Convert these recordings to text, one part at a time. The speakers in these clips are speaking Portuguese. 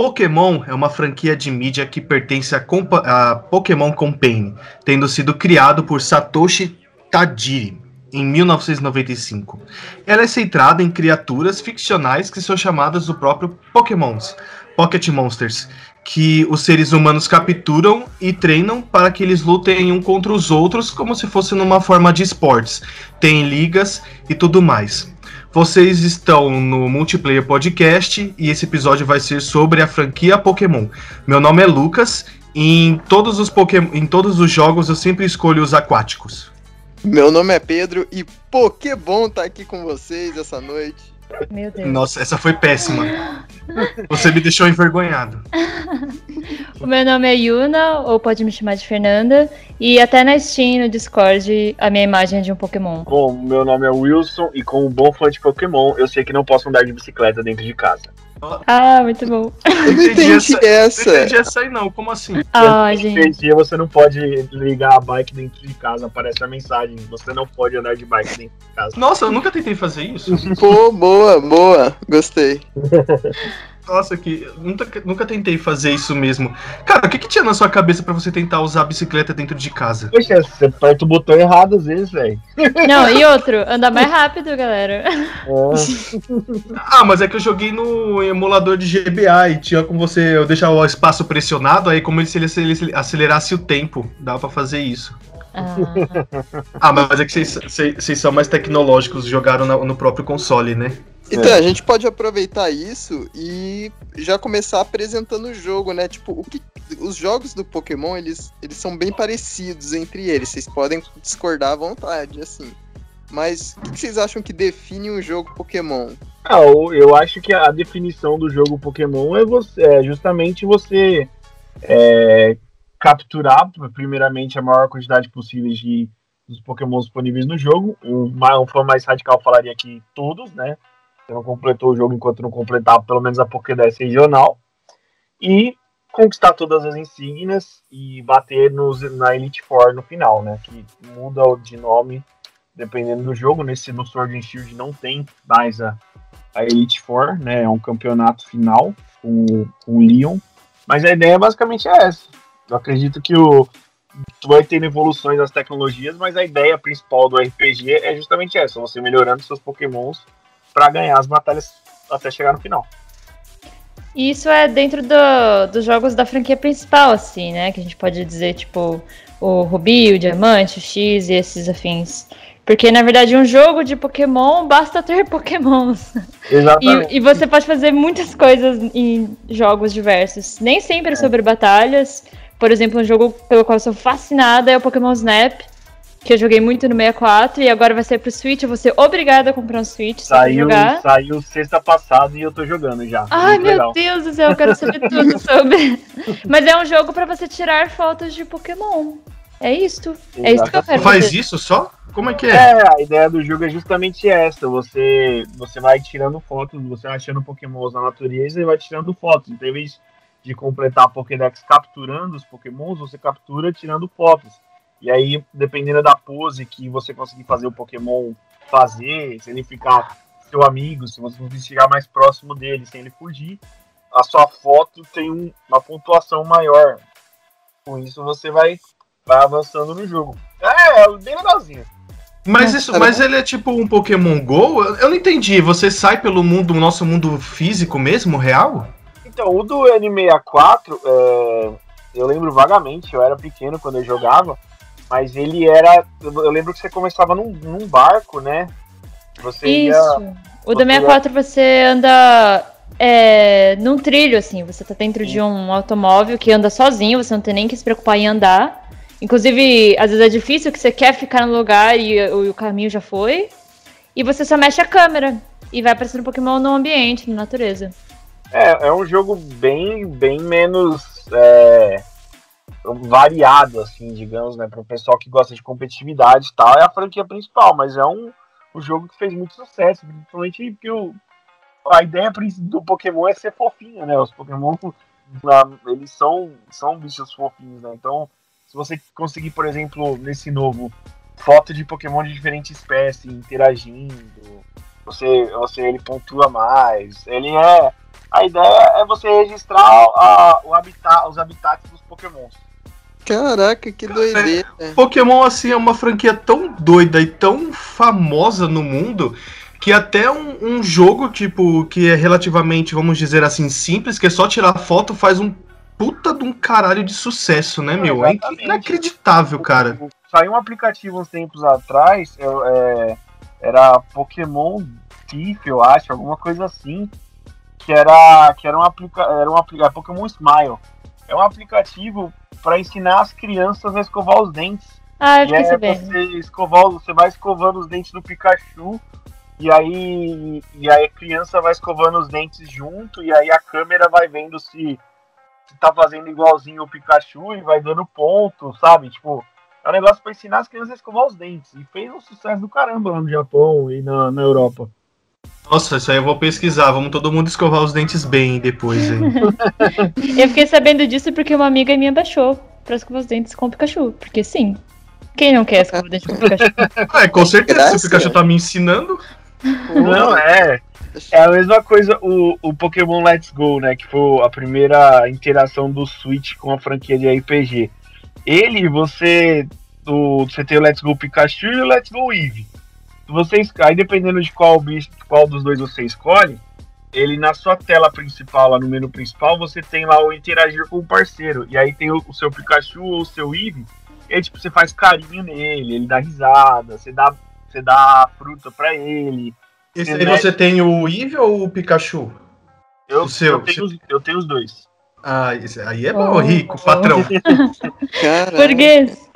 Pokémon é uma franquia de mídia que pertence a Pokémon Company, tendo sido criado por Satoshi Tajiri em 1995. Ela é centrada em criaturas ficcionais que são chamadas do próprio Pokémons, Pocket Monsters, que os seres humanos capturam e treinam para que eles lutem um contra os outros como se fosse numa forma de esportes. Tem ligas e tudo mais. Vocês estão no Multiplayer Podcast e esse episódio vai ser sobre a franquia Pokémon. Meu nome é Lucas e em todos os, Pokémon, em todos os jogos eu sempre escolho os aquáticos. Meu nome é Pedro e bom estar aqui com vocês essa noite. Meu Deus. Nossa, essa foi péssima. Você me deixou envergonhado. o meu nome é Yuna, ou pode me chamar de Fernanda. E até na Steam, no Discord, a minha imagem é de um Pokémon. Bom, meu nome é Wilson e como bom fã de Pokémon, eu sei que não posso andar de bicicleta dentro de casa. Ah, muito bom. Eu não entendi essa. essa. Não entendi essa aí, não. Como assim? Ah, gente. dia você não pode ligar a bike dentro de casa. Aparece a mensagem. Você não pode andar de bike dentro de casa. Nossa, eu nunca tentei fazer isso. Pô, boa, boa. Gostei. Nossa, que nunca, nunca tentei fazer isso mesmo. Cara, o que, que tinha na sua cabeça para você tentar usar a bicicleta dentro de casa? Poxa, você aperta o botão errado às vezes, velho. Não, e outro, andar mais rápido, galera. É. ah, mas é que eu joguei no emulador de GBA e tinha como você eu deixar o espaço pressionado, aí como ele, se ele acelerasse o tempo, dava para fazer isso. Ah. ah, mas é que vocês são mais tecnológicos, jogaram no, no próprio console, né? Então, é. a gente pode aproveitar isso e já começar apresentando o jogo, né? Tipo, o que, os jogos do Pokémon, eles, eles são bem parecidos entre eles. Vocês podem discordar à vontade, assim. Mas o que, que vocês acham que define um jogo Pokémon? Ah, eu acho que a definição do jogo Pokémon é, você, é justamente você é, capturar, primeiramente, a maior quantidade possível de dos Pokémon disponíveis no jogo. Um, um fã mais radical falaria que todos, né? Você não completou o jogo enquanto não completar pelo menos a Pokédex regional. E conquistar todas as insígnias e bater nos, na Elite Four no final, né? Que muda de nome dependendo do jogo. Nesse no Sword and Shield não tem mais a, a Elite Four, né? É um campeonato final com, com o Leon. Mas a ideia basicamente é essa. Eu acredito que o tu vai tendo evoluções das tecnologias, mas a ideia principal do RPG é justamente essa, você melhorando seus pokémons para ganhar as batalhas até chegar no final. Isso é dentro do, dos jogos da franquia principal, assim, né? Que a gente pode dizer, tipo, o Rubi, o Diamante, o X e esses afins. Porque, na verdade, um jogo de Pokémon basta ter Pokémons. Exatamente. E, e você pode fazer muitas coisas em jogos diversos. Nem sempre é. sobre batalhas. Por exemplo, um jogo pelo qual eu sou fascinada é o Pokémon Snap, que eu joguei muito no 64 e agora vai ser pro Switch. Eu vou ser obrigada a comprar um Switch saiu, jogar. Saiu sexta passada e eu tô jogando já. Ai, muito meu legal. Deus do céu, eu quero saber tudo sobre. Mas é um jogo para você tirar fotos de Pokémon. É isto. É isso que eu quero. Faz isso só? Como é que é? É, a ideia do jogo é justamente essa. Você, você vai tirando fotos, você vai achando Pokémon na natureza e vai tirando fotos. Então, em vez de completar a Pokédex capturando os Pokémons, você captura tirando fotos. E aí, dependendo da pose que você conseguir fazer o Pokémon fazer, se ele ficar seu amigo, se você conseguir chegar mais próximo dele sem ele fugir, a sua foto tem um, uma pontuação maior. Com isso você vai, vai avançando no jogo. É, é bem legalzinho. Mas isso, mas ele é tipo um Pokémon Go? Eu não entendi. Você sai pelo mundo, nosso mundo físico mesmo, real? Então, o do N64, é, eu lembro vagamente, eu era pequeno quando eu jogava, mas ele era. Eu lembro que você começava num, num barco, né? Você Isso. Ia, o do 64 ia... você anda é, num trilho, assim. Você tá dentro Sim. de um automóvel que anda sozinho, você não tem nem que se preocupar em andar. Inclusive, às vezes é difícil que você quer ficar no lugar e, o caminho já foi. E você só mexe a câmera e vai aparecendo um Pokémon no ambiente, na natureza. É, é um jogo bem, bem menos é, variado, assim, digamos, né? Para o pessoal que gosta de competitividade e tal, é a franquia principal, mas é um, um jogo que fez muito sucesso, principalmente porque o, a ideia do Pokémon é ser fofinho, né? Os Pokémon, eles são, são bichos fofinhos, né? Então, se você conseguir, por exemplo, nesse novo, foto de Pokémon de diferentes espécies interagindo, você, você ele pontua mais, ele é a ideia é você registrar a, o habitat, os habitats dos pokémons. Caraca, que doideira. Pokémon, assim, é uma franquia tão doida e tão famosa no mundo que até um, um, jogo, tipo, que é relativamente, vamos dizer assim, simples, que é só tirar foto, faz um puta de um caralho de sucesso, né, meu? É inacreditável, cara. Saiu um aplicativo uns tempos atrás, é, era Pokémon Thief, eu acho, alguma coisa assim, que era, que era um, aplica era um aplica é Pokémon Smile. É um aplicativo para ensinar as crianças a escovar os dentes. Ah, eu fiquei é sabendo. Você, escovar, você vai escovando os dentes do Pikachu e aí, e aí a criança vai escovando os dentes junto, e aí a câmera vai vendo se, se tá fazendo igualzinho o Pikachu e vai dando ponto, sabe? Tipo, é um negócio pra ensinar as crianças a escovar os dentes. E fez um sucesso do caramba lá no Japão e na, na Europa. Nossa, isso aí eu vou pesquisar. Vamos todo mundo escovar os dentes bem depois, hein? eu fiquei sabendo disso porque uma amiga minha baixou pra escovar os dentes com o Pikachu. Porque sim. Quem não quer escovar os dentes com o Pikachu? É, com certeza. Se o Pikachu tá me ensinando. Não, é. É a mesma coisa o, o Pokémon Let's Go, né? Que foi a primeira interação do Switch com a franquia de RPG. Ele, você. O, você tem o Let's Go Pikachu e o Let's Go Eevee. Você, aí dependendo de qual bicho, qual dos dois você escolhe, ele na sua tela principal, lá no menu principal, você tem lá o interagir com o parceiro. E aí tem o, o seu Pikachu ou o seu Eevee. E aí, tipo, você faz carinho nele, ele dá risada, você dá você dá fruta para ele. Esse aí você tem o Eevee ou o Pikachu? Eu, o seu, eu, tenho, você... eu tenho os dois. Ah, aí é bom, oh, rico, oh. patrão. Burguês.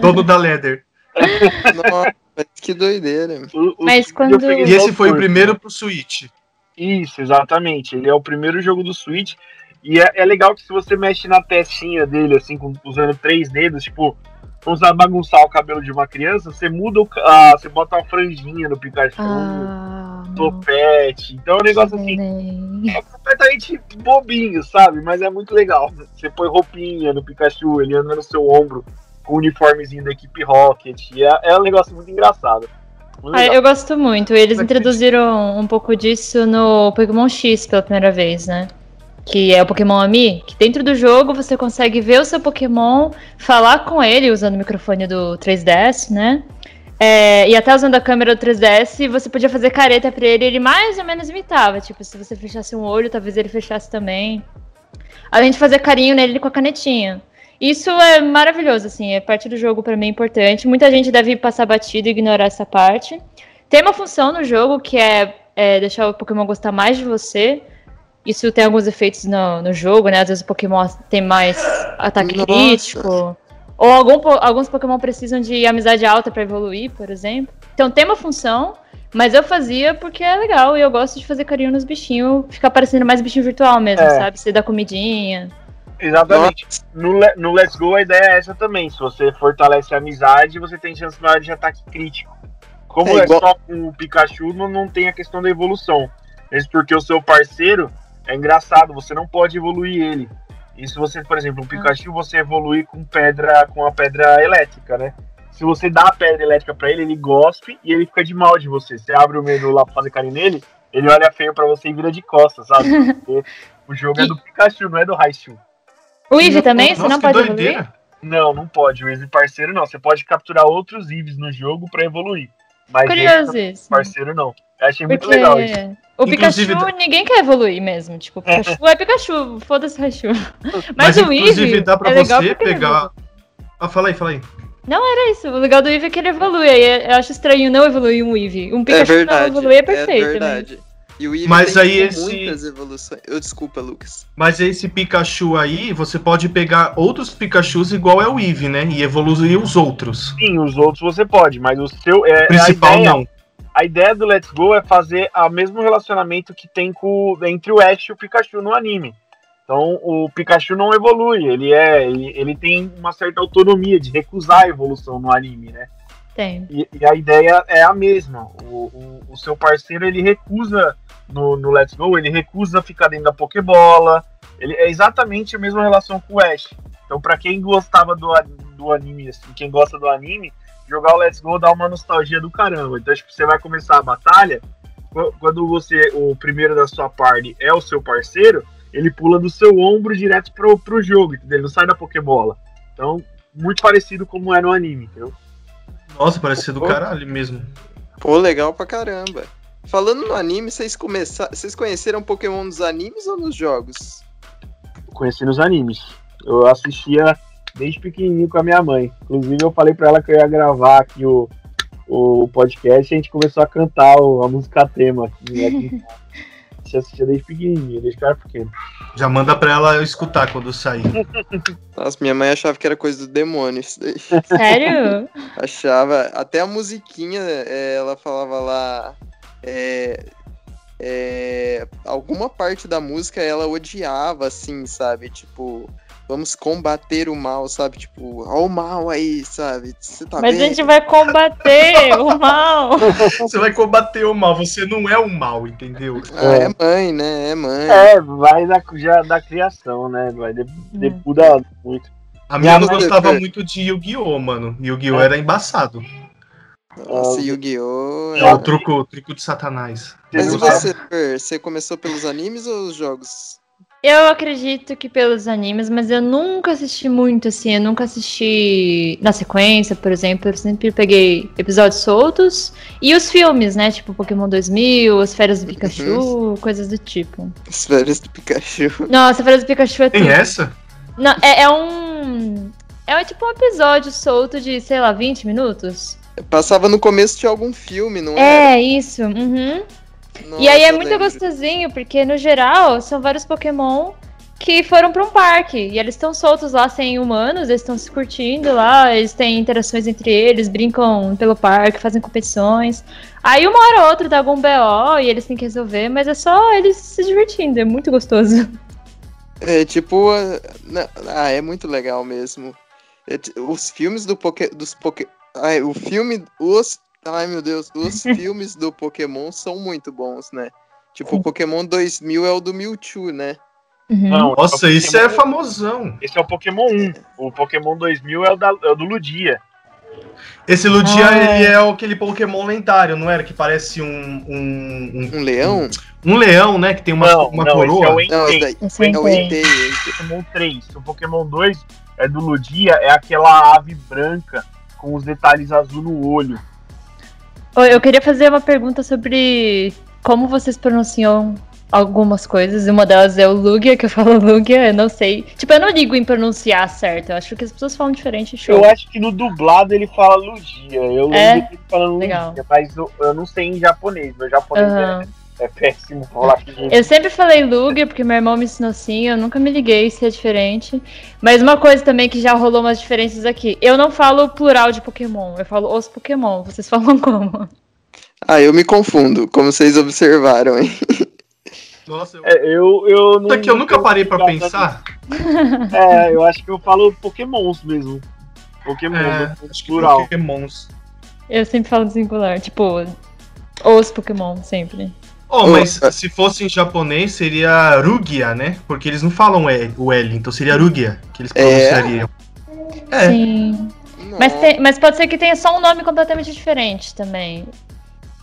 Dono da Leather. Nossa, que doideira. O, o Mas quando... E esse foi o primeiro pro Switch. Isso, exatamente. Ele é o primeiro jogo do Switch. E é, é legal que se você mexe na testinha dele, assim, com, usando três dedos, tipo, vamos bagunçar o cabelo de uma criança, você muda o. Ah, você bota uma franjinha no Pikachu, ah, topete. Então é um negócio assim. É completamente bobinho, sabe? Mas é muito legal. Você põe roupinha no Pikachu, ele anda no seu ombro com o uniformezinho da equipe Rocket. É, é um negócio muito engraçado. ah, eu gosto muito. Eles introduziram um pouco disso no Pokémon X pela primeira vez, né? que é o Pokémon Ami, que dentro do jogo você consegue ver o seu Pokémon, falar com ele usando o microfone do 3DS, né? É, e até usando a câmera do 3DS, você podia fazer careta pra ele, ele mais ou menos imitava. Tipo, se você fechasse um olho, talvez ele fechasse também. Além de fazer carinho nele com a canetinha. Isso é maravilhoso, assim, é parte do jogo para mim importante. Muita gente deve passar batido e ignorar essa parte. Tem uma função no jogo que é, é deixar o Pokémon gostar mais de você. Isso tem alguns efeitos no, no jogo, né? Às vezes o Pokémon tem mais ataque Nossa. crítico. Ou algum, alguns Pokémon precisam de amizade alta para evoluir, por exemplo. Então tem uma função, mas eu fazia porque é legal e eu gosto de fazer carinho nos bichinhos, ficar parecendo mais bichinho virtual mesmo, é. sabe? Você dá comidinha. Exatamente. No, no Let's Go a ideia é essa também. Se você fortalece a amizade, você tem chance maior de ataque crítico. Como é, é só com o Pikachu, não, não tem a questão da evolução. Mesmo porque o seu parceiro, é engraçado, você não pode evoluir ele. E se você, por exemplo, um Pikachu, você evoluir com pedra, com a pedra elétrica, né? Se você dá a pedra elétrica para ele, ele gospe e ele fica de mal de você. Você abre o menu lá pra fazer carinho nele, ele olha feio para você e vira de costas, sabe? o jogo é do Pikachu, não é do Raichu. O Eevee também? Nossa, você não pode doideira. evoluir? Não, não pode. O Eevee parceiro não. Você pode capturar outros Eevees no jogo para evoluir. Mas Curioso isso. parceiro não. Eu achei Porque... muito legal isso. O inclusive, Pikachu, ninguém quer evoluir mesmo. Tipo, Pikachu é Pikachu, foda-se Raichu. Mas, Mas o Eevee dá pra é você pegar... Ah, fala aí, fala aí. Não, era isso. O legal do Eevee é que ele evolui. Aí eu acho estranho não evoluir um Eevee. Um Pikachu é verdade, não evoluir é perfeito. É verdade. E o Eevee Mas tem aí esse... muitas evoluções. Eu desculpa, Lucas. Mas esse Pikachu aí, você pode pegar outros Pikachus igual é o Eevee, né? E evoluir os outros. Sim, os outros você pode, mas o seu é. Principal ideia, não a ideia do Let's Go é fazer o mesmo relacionamento que tem com, entre o Ash e o Pikachu no anime. Então o Pikachu não evolui, ele é. Ele, ele tem uma certa autonomia de recusar a evolução no anime, né? E, e a ideia é a mesma. O, o, o, seu parceiro ele recusa no, no Let's Go, ele recusa ficar dentro da Pokébola. Ele é exatamente a mesma relação com o Ash. Então, para quem gostava do, do anime, assim, quem gosta do anime, jogar o Let's Go dá uma nostalgia do caramba. Então, tipo, você vai começar a batalha, quando você, o primeiro da sua party é o seu parceiro, ele pula do seu ombro direto pro, pro jogo, entendeu? Ele não sai da Pokébola. Então, muito parecido como é no anime, entendeu? Nossa, parece ser do caralho mesmo. Pô, legal pra caramba. Falando no anime, vocês, começar... vocês conheceram Pokémon nos animes ou nos jogos? Conheci nos animes. Eu assistia desde pequenininho com a minha mãe. Inclusive, eu falei pra ela que eu ia gravar aqui o, o podcast e a gente começou a cantar a música tema. Aqui, gente assistia desde pequenininho, desde que era pequeno. Já manda pra ela escutar quando sair. Nossa, minha mãe achava que era coisa do demônio isso daí. Sério? achava. Até a musiquinha, é, ela falava lá. É, é, alguma parte da música ela odiava, assim, sabe? Tipo, vamos combater o mal, sabe? Tipo, ó o mal aí, sabe? Você tá Mas vendo? a gente vai combater o mal. Você vai combater o mal, você não é o mal, entendeu? Ah, é mãe, né? É mãe. É, vai da, já, da criação, né? Vai de, de, Hum. muito. A minha Minha não mãe- gostava muito de Yu-Gi-Oh, mano. Yu-Gi-Oh É. era embaçado. Nossa, Yu-Gi-Oh! É o truco, o truco de satanás. Mas você, Fer? Você começou pelos animes ou os jogos? Eu acredito que pelos animes, mas eu nunca assisti muito, assim. Eu nunca assisti na sequência, por exemplo. Eu sempre peguei episódios soltos. E os filmes, né? Tipo Pokémon 2000, As Férias do Pikachu, coisas do tipo. As férias do Pikachu. Nossa, Férias do Pikachu é tudo. Tem essa? Não, é, é um. É tipo um episódio solto de, sei lá, 20 minutos. Passava no começo de algum filme, não era? É, isso. Uhum. Nossa, E aí é muito lembro. gostosinho, porque no geral são vários Pokémon que foram pra um parque. E eles estão soltos lá sem humanos, eles estão se curtindo lá, eles têm interações entre eles, brincam pelo parque, fazem competições. Aí uma hora ou outra dá algum BO e eles têm que resolver, mas é só eles se divertindo, é muito gostoso. É tipo. ah, na- Ah, é muito legal mesmo. É os filmes do Poké. Dos Poké. Ai, o filme. Os. Ai meu Deus. Os filmes do Pokémon são muito bons, né? Tipo, o Pokémon 2000 é o do Mewtwo, né? Uhum. Não, Nossa, esse é é famosão. Esse é o Pokémon 1. O Pokémon 2000 é o, da, é o do Ludia. Esse Ludia, Ah. ele é aquele Pokémon lendário, não era? Que parece um. Um, um, Um leão? um leão, né? Que tem uma, não, uma não, coroa. esse é o Entei. Esse É o. Entei. Pokémon 3. O Pokémon 2 é do Ludia, é aquela ave branca com os detalhes azul no olho. Eu queria fazer uma pergunta sobre como vocês pronunciam algumas coisas. Uma delas é o Lugia, que eu falo Lugia, eu não sei. Tipo, eu não ligo em pronunciar certo. Eu acho que as pessoas falam diferente. Show. Eu acho que no dublado ele fala Ludia. Eu lembro É? dele falando Legal. Ludia, mas eu, eu não sei em japonês. Meu japonês Aham. é, é péssimo falar que. Eu sempre falei Lugia, porque meu irmão me ensinou assim, eu nunca me liguei se é diferente. Mas uma coisa também que já rolou umas diferenças aqui. Eu não falo plural de Pokémon, eu falo os Pokémon. Vocês falam como? Ah, eu me confundo, como vocês observaram, hein? Nossa, eu... É, eu, eu não. Puta que eu nunca parei pra não- pensar. É, eu acho que eu falo Pokémons mesmo. Pokémon, É, acho que plural. Pokémons. Eu sempre falo singular, tipo, os Pokémon, sempre. Oh, mas é. se fosse em japonês seria Rugia, né? Porque eles não falam o L, então seria Rugia que eles É? pronunciariam. É. Sim. Mas, tem- mas pode ser que tenha só um nome completamente diferente também.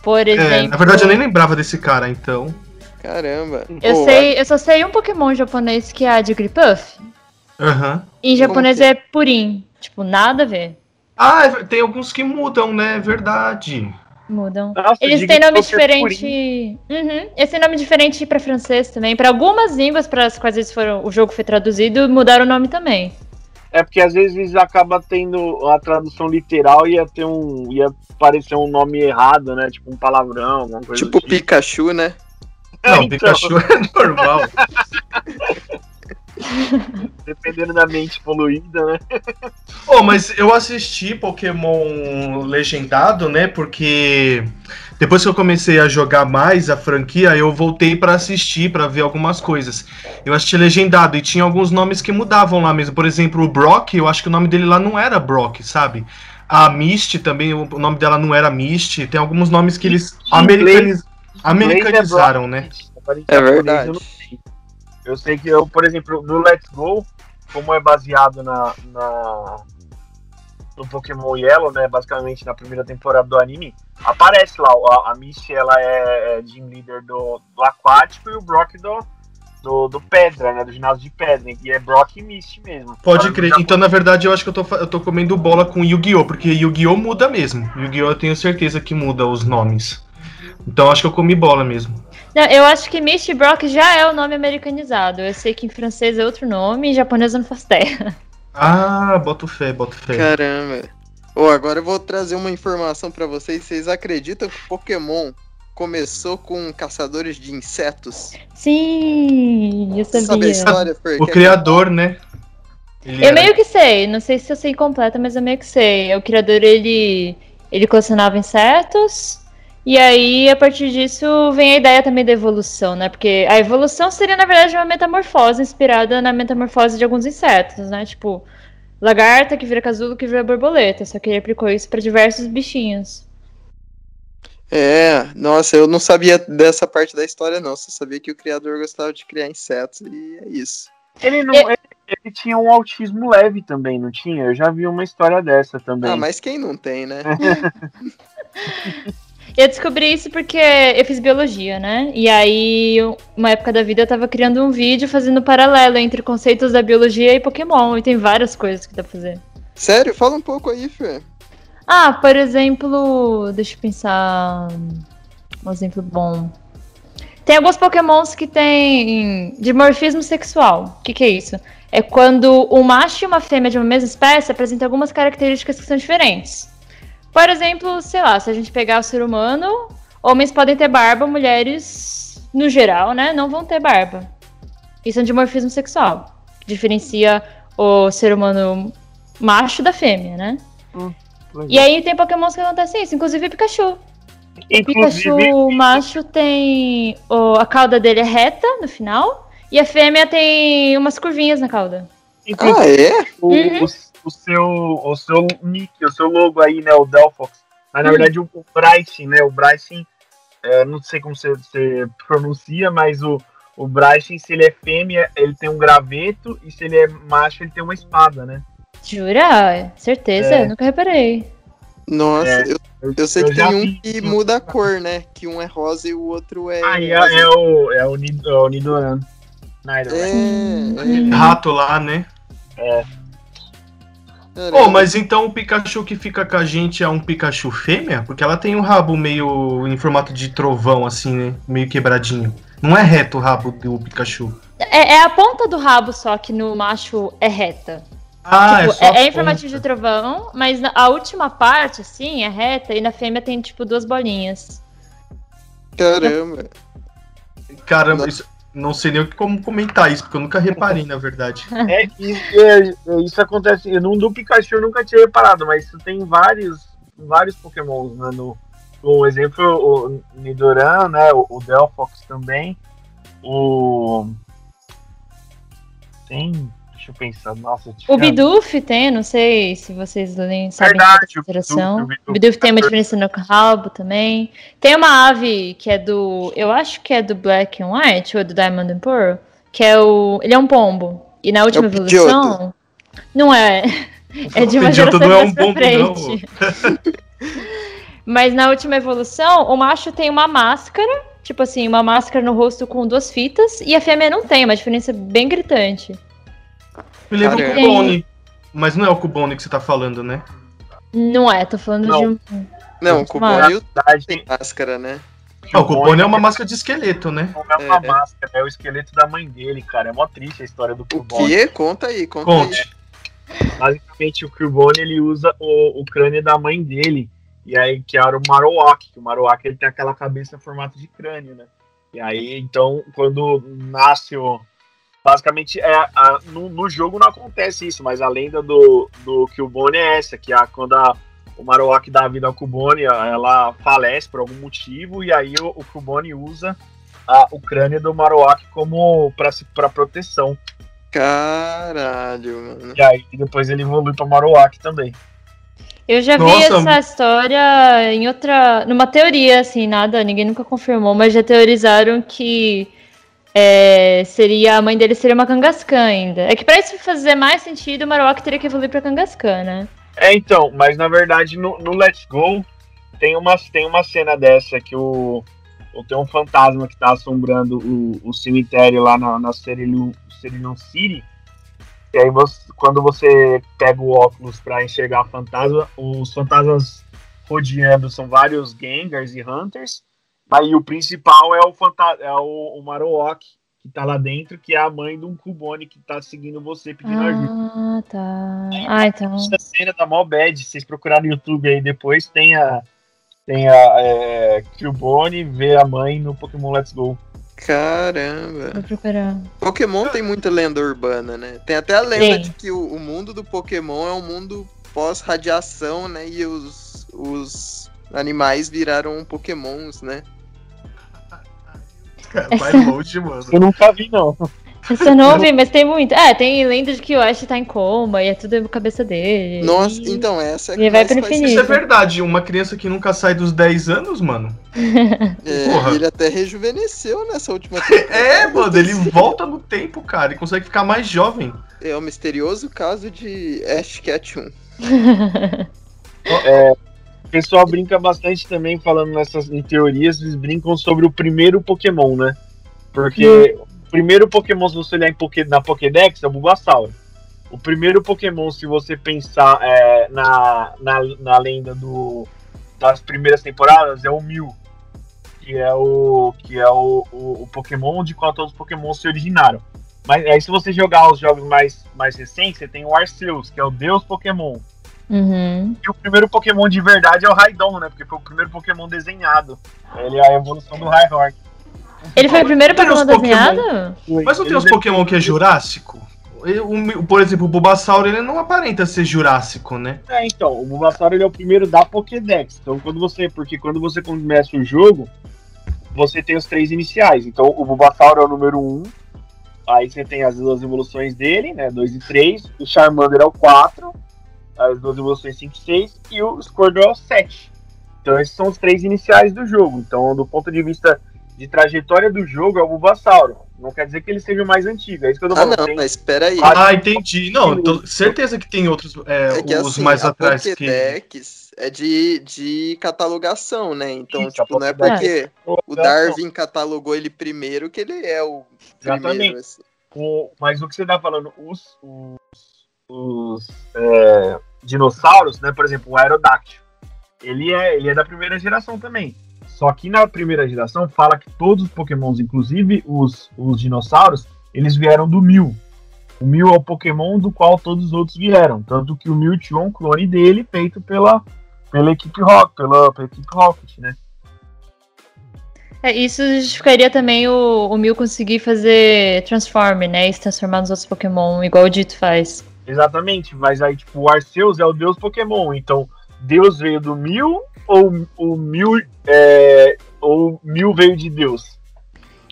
Por exemplo. É, na verdade eu nem lembrava desse cara, então. Caramba. Eu sei, eu só sei um Pokémon japonês que é a Jigglypuff. Aham. Em japonês é? é Purim. Tipo, nada a ver. Ah, é tem alguns que mudam, né? Verdade. Mudam. Nossa, Eles diga têm nome diferente. Uhum. Eles têm nome diferente pra francês também. Pra algumas línguas para as quais eles foram, o jogo foi traduzido, mudaram o nome também. É porque às vezes acaba tendo a tradução literal e ia ter um. ia parecer um nome errado, né? Tipo um palavrão, alguma coisa Tipo tipo. Pikachu, né? Não, Então. Pikachu é normal. Dependendo da mente poluída, né? Oh, mas eu assisti Pokémon legendado, né? Porque depois que eu comecei a jogar mais a franquia, eu voltei pra assistir, pra ver algumas coisas. Eu assisti legendado e tinha alguns nomes que mudavam lá mesmo. Por exemplo, o Brock, eu acho que o nome dele lá não era Brock, sabe? A Misty também, o nome dela não era Misty. Tem alguns nomes que eles americaniz- americanizaram, né? É verdade. Eu, sei. Que eu, por exemplo, no Let's Go, como é baseado na, na no Pokémon Yellow, né? Basicamente na primeira temporada do anime, aparece lá, a, a Misty ela é, é Team Leader do, do Aquático e o Brock do, do, do Pedra, né? Do ginásio de Pedra. E é Brock e Misty mesmo. Pode crer. Então, na verdade, eu acho que eu tô, eu tô comendo bola com Yu-Gi-Oh! Porque Yu-Gi-Oh! muda mesmo. Yu-Gi-Oh! eu tenho certeza que muda os nomes. Então acho que eu comi bola mesmo. Não, eu acho que Misty Brock já é o nome americanizado. Eu sei que em francês é outro nome, em japonês eu não faço ideia. Ah, boto fé, boto fé. Caramba. Oh, agora eu vou trazer uma informação para vocês. Vocês acreditam que Pokémon começou com caçadores de insetos? Sim, eu sabia. Sabe a história, Fer? O criador, né? Ele eu era... meio que sei, não sei se eu sei completa, mas eu meio que sei. O criador, ele, ele colecionava insetos, e aí, a partir disso, vem a ideia também da evolução, né? Porque a evolução seria, na verdade, uma metamorfose inspirada na metamorfose de alguns insetos, né? Tipo, lagarta que vira casulo que vira borboleta. Só que ele aplicou isso para diversos bichinhos. É, nossa, eu não sabia dessa parte da história, não. Só sabia que o criador gostava de criar insetos e é isso. Ele não. Ele, ele tinha um autismo leve também, não tinha? Eu já vi uma história dessa também. Ah, mas quem não tem, né? Eu descobri isso porque eu fiz biologia, né? E aí, uma época da vida, eu tava criando um vídeo fazendo paralelo entre conceitos da biologia e Pokémon. E tem várias coisas que dá pra fazer. Sério? Fala um pouco aí, Fê. Ah, por exemplo, deixa eu pensar. Um exemplo bom. Tem alguns pokémons que tem dimorfismo sexual. O que, que é isso? É quando um macho e uma fêmea de uma mesma espécie apresentam algumas características que são diferentes. Por exemplo, sei lá, se a gente pegar o ser humano, homens podem ter barba, mulheres, no geral, né, não vão ter barba. Isso é um dimorfismo sexual. Diferencia o ser humano macho da fêmea, né? Hum, e aí tem pokémons que acontecem isso, inclusive Pikachu. O Pikachu macho tem. O, a cauda dele é reta no final. E a fêmea tem umas curvinhas na cauda. Ah, é? O, uhum o seu, o seu nick, o seu logo aí, né? O Delphox. Mas na hum. verdade o, o Bryce, né? O Bryce, é, não sei como você, você, pronuncia, mas o, o Bryce, se ele é fêmea, ele tem um graveto, e se ele é macho, ele tem uma espada, né? Jura? Certeza? É. Eu nunca reparei. Nossa, é, eu, eu sei eu que tem um que muda a cor, né? Que um é rosa e o outro é. Ah, é, é, o, é o, o Nidoran. É, é, rato lá, né? É. Oh, mas então o Pikachu que fica com a gente é um Pikachu fêmea? Porque ela tem um rabo meio em formato de trovão, assim, né? Meio quebradinho. Não é reto o rabo do Pikachu. É, é a ponta do rabo só que no macho é reta. Ah, tipo, é, só é, é em formato de trovão, mas a última parte, assim, é reta e na fêmea tem, tipo, duas bolinhas. Caramba. Caramba, isso, não sei nem como comentar isso, porque eu nunca reparei, na verdade. É, é, é, isso acontece. No do Pikachu eu nunca tinha reparado, mas isso tem vários, vários Pokémons, né? No, o exemplo, o Nidoran, né? O, o Delphox também. O. Tem Deixa eu pensar. Nossa, O Bidoof tem, não sei se vocês nem sabem Verdade, a diferenciação. O Bidoof tem uma diferença no rabo também. Tem uma ave que é do. Eu acho que é do Black and White, ou do Diamond and Pearl, que é o. Ele é um pombo. E na última é evolução. Não é. É de uma geração não é um pombo, frente. Mas na última evolução, o macho tem uma máscara, tipo assim, uma máscara no rosto com duas fitas, e a fêmea não tem, uma diferença bem gritante. Me lembra o Cubone. Mas não é o Cubone que você tá falando, né? Não é, tô falando não. de um. Não, o Cubone tem máscara, né? Não, o Cubone é uma máscara de esqueleto, né? Não é uma é. máscara, é o esqueleto da mãe dele, cara. É mó triste a história do Cubone. O quê? Conta aí, conta Conte. aí. Basicamente, o Cubone, ele usa o, o crânio da mãe dele. E aí, que era o Marowak. Que o Marowak, ele tem aquela cabeça em formato de crânio, né? E aí, então, quando nasce o, basicamente é a, no, no, jogo não acontece isso, mas a lenda do, do Killbone é essa, que a, quando a, o Marowak dá a vida ao Killbone, ela falece por algum motivo, e aí o, o Killbone usa a, o crânio do Marowak como para proteção. Caralho, mano. E aí depois ele evolui para Marowak também. Eu já Nossa. vi essa história em outra. numa teoria, assim, nada, ninguém nunca confirmou, mas já teorizaram que é, seria a mãe dele seria uma Kangaskhan ainda. É que para isso fazer mais sentido, o Marowak teria que evoluir para Kangaskhan, né? É, então, mas na verdade no, no Let's Go tem, uma, tem uma cena dessa que o. Tem um fantasma que tá assombrando o, o cemitério lá na, na Cerillion, City. E aí, você, quando você pega o óculos para enxergar fantasma, os fantasmas rodeando são vários Gengars e Hunters. Aí o principal é o, é o, o Marowak, que tá lá dentro, que é a mãe de um Cubone que tá seguindo você pedindo ah, ajuda. Ah, tá. Ah, então. Essa cena da mó bad, se vocês procurarem no YouTube aí depois, tem a. Tem a é, Cubone ver a mãe no Pokémon Let's Go. Caramba. Vou procurar. Pokémon tem muita lenda urbana, né? Tem até a lenda Sim. de que o, o, mundo do Pokémon é um mundo pós-radiação, né? E os, os animais viraram Pokémons, né? Cara, vai longe, mano. Eu nunca vi, não. Eu não ouvi, mas tem muito. É, tem lenda de que o Ash tá em coma e é tudo na cabeça dele. Nossa, e... então essa é e vai pro infinito. Isso é verdade, uma criança que nunca sai dos 10 anos, mano. É, ele até rejuvenesceu nessa última É, mano, ele volta no tempo, cara, e consegue ficar mais jovem. É o misterioso caso de Ash Ketchum. é, o pessoal brinca bastante também, falando nessas em teorias, eles brincam sobre o primeiro Pokémon, né? Porque hum. o primeiro Pokémon, se você olhar em Poké, na Pokédex, é o Bulbasaur. O primeiro Pokémon, se você pensar é, na, na, na lenda do, das primeiras temporadas, é o Mew. Que é o, que é o, o, o Pokémon de qual todos os Pokémon se originaram. Mas aí se você jogar os jogos mais, mais recentes, você tem o Arceus, que é o Deus Pokémon. Uhum. E o primeiro Pokémon de verdade é o Raidon, né? Porque foi o primeiro Pokémon desenhado. Ele é a evolução do Raihorn. Ele foi o primeiro Pokémon desenhado? Pokémon... Mas não tem uns Pokémon que é Jurássico? O, por exemplo, o Bulbasaur ele não aparenta ser Jurássico, né? É, então, o Bulbasaur ele é o primeiro da Pokédex. Então, quando você, porque quando você começa o jogo, você tem os três iniciais. Então, o Bulbasaur é o número 1. Um, aí você tem as duas evoluções dele, né? 2 e 3. O Charmander é o 4 as duas evoluções 5 e 6, e o Squirtle é o 7. Então esses são os três iniciais do jogo. Então, do ponto de vista de trajetória do jogo, é o Bulbasauro. Não quer dizer que ele seja o mais antigo, é isso que eu tô ah, falando. Ah, não, tem... mas espera aí. Ah, entendi. Não, tô certeza que tem outros, é, é que, os assim, mais atrás Pokédex que... é de, de catalogação, né? Então, isso, tipo, não é porque o Darwin catalogou ele primeiro que ele é o Exatamente. primeiro, assim. O, mas o que você tá falando, os, os, os é, dinossauros, né? Por exemplo, o Aerodactyl. Ele é, ele é da primeira geração também. Só que na primeira geração fala que todos os pokémons, inclusive os, os dinossauros, eles vieram do Mil. O Mil é o pokémon do qual todos os outros vieram. Tanto que o Mewtwo é um clone dele feito pela, pela equipe Rock, pela, pela equipe Rocket, né? É, isso justificaria também o, o Mil conseguir fazer Transform, né? E se transformar nos outros Pokémon, igual o Dito faz. Exatamente, mas aí, tipo, o Arceus é o deus Pokémon, então Deus veio do Mil ou o Mil, é, ou Mil veio de Deus?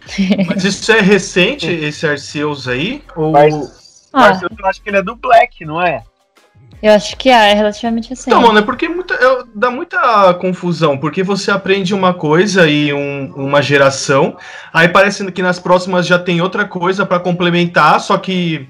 Mas isso é recente, esse Arceus aí? Ou... Mas, ah. Arceus, eu acho que ele é do Black, não é? Eu acho que é, é relativamente recente. Então, mano, é porque muita, é, dá muita confusão, porque você aprende uma coisa e um, uma geração, aí parece que nas próximas já tem outra coisa para complementar, só que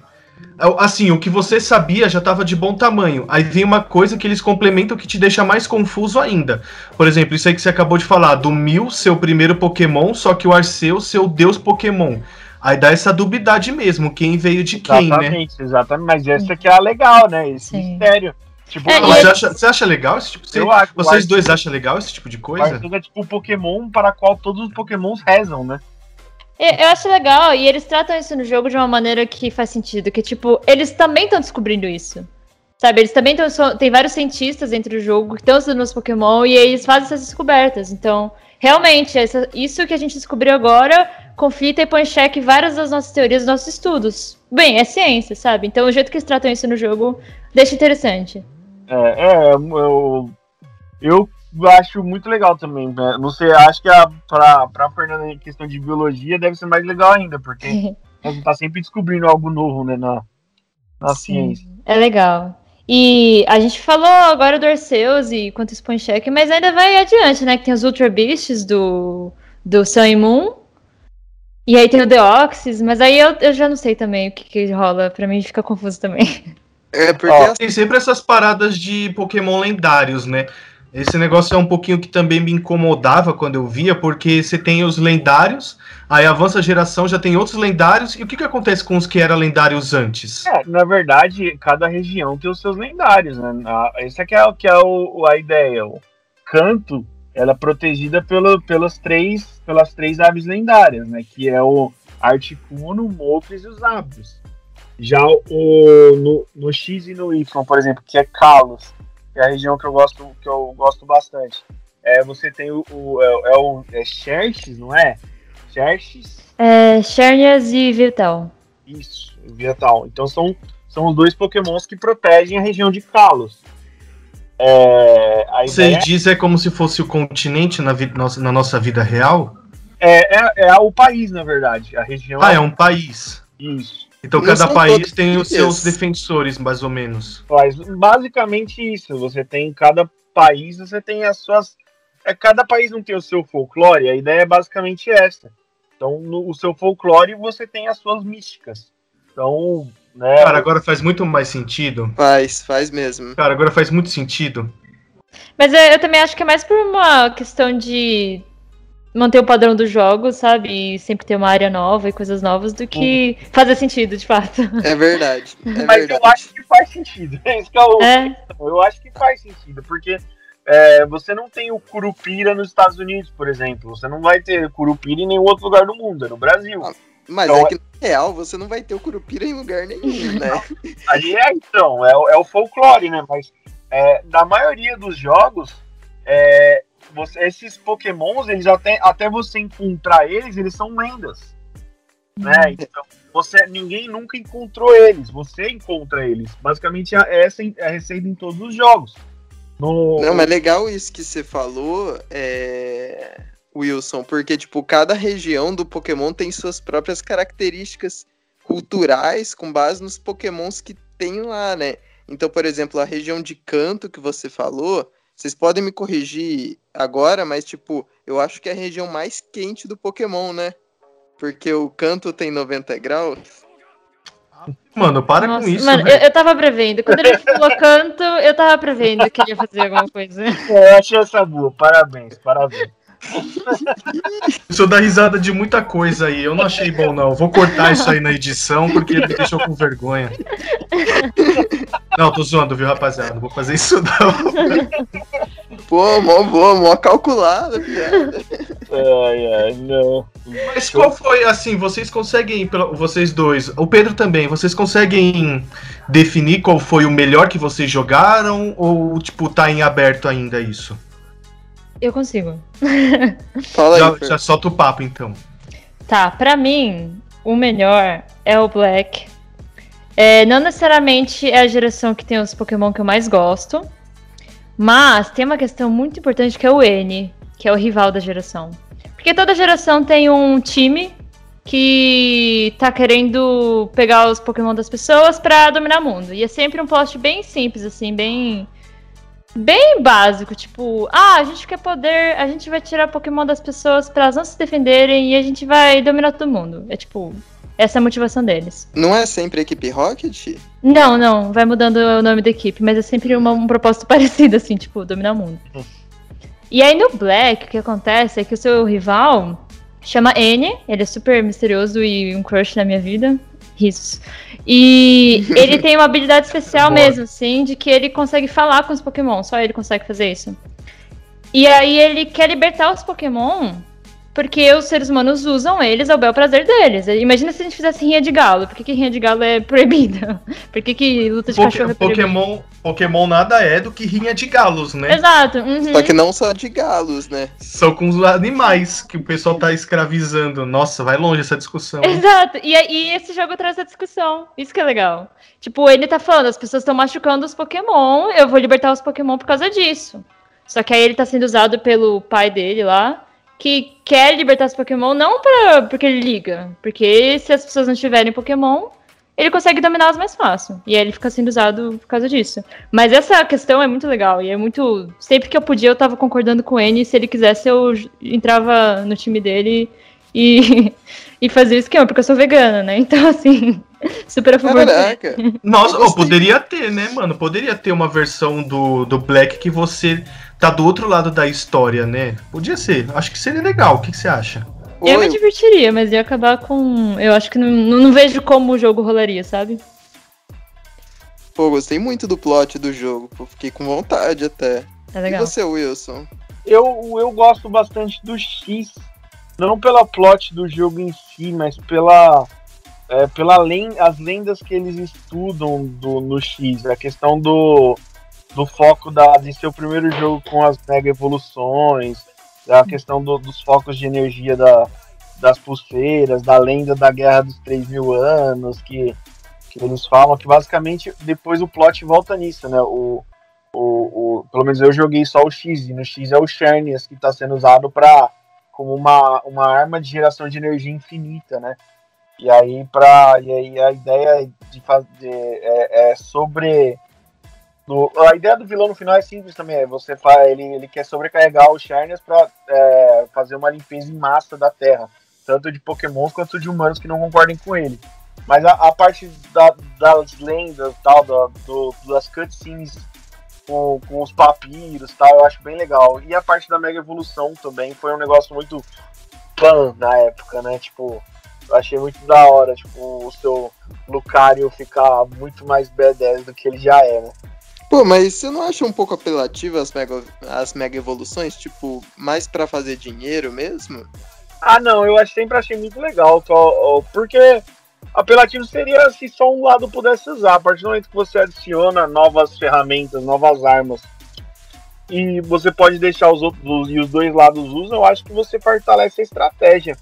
assim, o que você sabia já estava de bom tamanho. Aí vem uma coisa que eles complementam que te deixa mais confuso ainda. Por exemplo, isso aí que você acabou de falar, do Mil, seu primeiro Pokémon, só que o Arceus, seu Deus Pokémon. Aí dá essa dubidade mesmo, quem veio de quem, exatamente, né? Exatamente, exatamente. Mas essa aqui é legal, né? Esse Sim. mistério. Tipo, é, você, acha, você, acha, legal esse tipo? Você, acho, vocês dois acham legal esse tipo de coisa? Arceus é tipo o Pokémon para qual todos os Pokémons rezam, né? Eu acho legal, e eles tratam isso no jogo de uma maneira que faz sentido, que, tipo, eles também estão descobrindo isso. Sabe, eles também estão. Tem vários cientistas entre o jogo que estão estudando os Pokémon e eles fazem essas descobertas. Então, realmente, essa, isso que a gente descobriu agora conflita e põe em xeque várias das nossas teorias, dos nossos estudos. Bem, é ciência, sabe? Então, o jeito que eles tratam isso no jogo deixa interessante. É, é eu eu acho muito legal também. Né? Não sei, acho que a, pra, pra Fernanda em questão de biologia deve ser mais legal ainda, porque a gente tá sempre descobrindo algo novo, né, na, na ciência. É legal. E a gente falou agora do Arceus e quanto isso põe em xeque, mas ainda vai adiante, né? Que tem os Ultra Beasts do, do Sun e Moon. E aí tem o Deoxys, mas aí eu, eu já não sei também o que, que rola. Pra mim fica confuso também. É, porque Ó, tem sempre essas paradas de Pokémon lendários, né? Esse negócio é um pouquinho que também me incomodava quando eu via, porque você tem os lendários, aí avança a geração, já tem outros lendários, e o que, que acontece com os que eram lendários antes? É, na verdade, cada região tem os seus lendários, né? Essa que é, que é o, a ideia. O canto, ela é protegida pelo, pelas, três, pelas três aves lendárias, né? Que é o Articuno, o Mofres e os Abros. Já o, no, no X e no Y, por exemplo, que é Kalos, que é a região que eu gosto, que eu gosto bastante. É, você tem o, o é, é, o é Xerxes, não é? Xerxes? É, Xerxes e Vital. Isso, Vital. Então são, são os dois pokémons que protegem a região de Kalos. É, Você ideia... diz é como se fosse o continente na, vi na nossa vida real? É, é, é, o país, na verdade. A região. Ah, é um país. Isso. Então cada país tem os seus defensores, mais ou menos. Faz basicamente isso. Você tem cada país, você tem as suas. É, cada país não tem o seu folclore, a ideia é basicamente essa. Então, no o seu folclore você tem as suas místicas. Então, né. Cara, agora faz muito mais sentido. Faz, faz mesmo. Cara, agora faz muito sentido. Mas eu, eu também acho que é mais por uma questão de manter o padrão do jogo, sabe? E sempre ter uma área nova e coisas novas do que uhum. fazer sentido, de fato. É verdade. É Mas verdade. eu acho que faz sentido. É isso que eu, é. eu acho que faz sentido, porque é, você não tem o Curupira nos Estados Unidos, por exemplo. Você não vai ter Curupira em nenhum outro lugar do mundo, é no Brasil. Ah, mas então, é que no real você não vai ter o Curupira em lugar nenhum, né? Ali é então, é, é o folclore, né? Mas é, na maioria dos jogos, é, você, esses pokémons, eles até, até você encontrar eles, eles são lendas. Né? Uhum. Então, você, ninguém nunca encontrou eles, você encontra eles. Basicamente, é essa é a receita em todos os jogos. No... Não, mas legal isso que você falou, é... Wilson, porque, tipo, cada região do Pokémon tem suas próprias características culturais com base nos Pokémons que tem lá, né? Então, por exemplo, a região de canto que você falou, vocês podem me corrigir agora, mas tipo, eu acho que é a região mais quente do Pokémon, né? Porque o canto tem 90 graus. Mano, para Nossa, com isso. Mano, eu, eu tava prevendo. Quando ele falou canto, eu tava prevendo que ele ia fazer alguma coisa. É, eu achei essa boa. Parabéns, parabéns. Isso dá risada de muita coisa aí. Eu não achei bom, não. Vou cortar isso aí na edição porque ele me deixou com vergonha. Não, tô zoando, viu, rapaziada? Não vou fazer isso, não. Pô, mó boa, mó calculada, piada. Ai, ai, não. Mas qual foi, assim, vocês conseguem, vocês dois, o Pedro também, vocês conseguem definir qual foi o melhor que vocês jogaram ou, tipo, tá em aberto ainda isso? Eu consigo. Fala já, aí, já solta o papo, então. Tá, pra mim, o melhor é o Black. É, não necessariamente é a geração que tem os Pokémon que eu mais gosto, mas tem uma questão muito importante que é o N, que é o rival da geração. Porque toda geração tem um time que tá querendo pegar os Pokémon das pessoas para dominar o mundo. E é sempre um post bem simples, assim, bem bem básico, tipo, ah, a gente quer poder, a gente vai tirar Pokémon das pessoas para elas não se defenderem e a gente vai dominar todo mundo. É tipo, essa é a motivação deles. Não é sempre a equipe Rocket? Não, não, vai mudando o nome da equipe, mas é sempre uma, um propósito parecido, assim, tipo, dominar o mundo. E aí no Black, o que acontece é que o seu rival chama N, ele é super misterioso e um crush na minha vida. Risos. E ele tem uma habilidade especial mesmo, assim, de que ele consegue falar com os Pokémon. Só ele consegue fazer isso. E aí ele quer libertar os Pokémon porque os seres humanos usam eles ao bel prazer deles. Imagina se a gente fizesse rinha de galo. Por que, que rinha de galo é proibida? Por que, que luta de cachorro é proibida? Pokémon, Pokémon nada é do que rinha de galos, né? Exato. Uhum. Só que não só de galos, né? São com os animais que o pessoal tá escravizando. Nossa, vai longe essa discussão. Exato. E, e esse jogo traz essa discussão. Isso que é legal. Tipo, ele tá falando, as pessoas estão machucando os Pokémon, eu vou libertar os Pokémon por causa disso. Só que aí ele tá sendo usado pelo pai dele lá que quer libertar os Pokémon não pra, porque ele liga, porque se as pessoas não tiverem Pokémon, ele consegue dominá-los mais fácil. E aí ele fica sendo usado por causa disso. Mas essa questão é muito legal. E é muito. Sempre que eu podia, eu tava concordando com ele. Se ele quisesse, eu entrava no time dele e, e fazer o esquema, porque eu sou vegana, né? Então, assim, super a favor. Caraca. Nossa, oh, poderia ter, né, mano? Poderia ter uma versão do, do Black que você tá do outro lado da história, né? Podia ser. Acho que seria legal. O que, que você acha? Eu me divertiria, mas ia acabar com. Eu acho que não, não vejo como o jogo rolaria, sabe? Pô, gostei muito do plot do jogo. Pô, fiquei com vontade até. É legal. E você, Wilson? Eu, eu gosto bastante do X. Não pela plot do jogo em si, mas pela. É, pela len as lendas que eles estudam do, no X. A questão do, do foco da, de ser o primeiro jogo com as mega evoluções. A questão do, dos focos de energia da, das pulseiras, da lenda da Guerra dos 3 mil anos, que que eles falam que basicamente depois o plot volta nisso, né? O, o, o, pelo menos eu joguei só o X, e no X é o Shernias que está sendo usado para como uma, uma arma de geração de energia infinita, né? E aí, pra, e aí a ideia de fazer é, é sobre. No, a ideia do vilão no final é simples também. É você faz, ele, ele quer sobrecarregar o Shernias para é, fazer uma limpeza em massa da Terra, tanto de Pokémons quanto de humanos que não concordem com ele. Mas a, a parte da, das lendas tal, da, do, das cutscenes com, com os papiros tal, eu acho bem legal. E a parte da Mega Evolução também foi um negócio muito fã na época, né? Tipo, eu achei muito da hora, tipo, o seu Lucario ficar muito mais B10 do que ele já é, né? Pô, mas você não acha um pouco apelativo as mega, as mega evoluções? Tipo, mais para fazer dinheiro mesmo? Ah, não, eu sempre achei muito legal, porque apelativo seria se só um lado pudesse usar. A partir do momento que você adiciona novas ferramentas, novas armas, e você pode deixar os outros e os dois lados usam, eu acho que você fortalece a estratégia.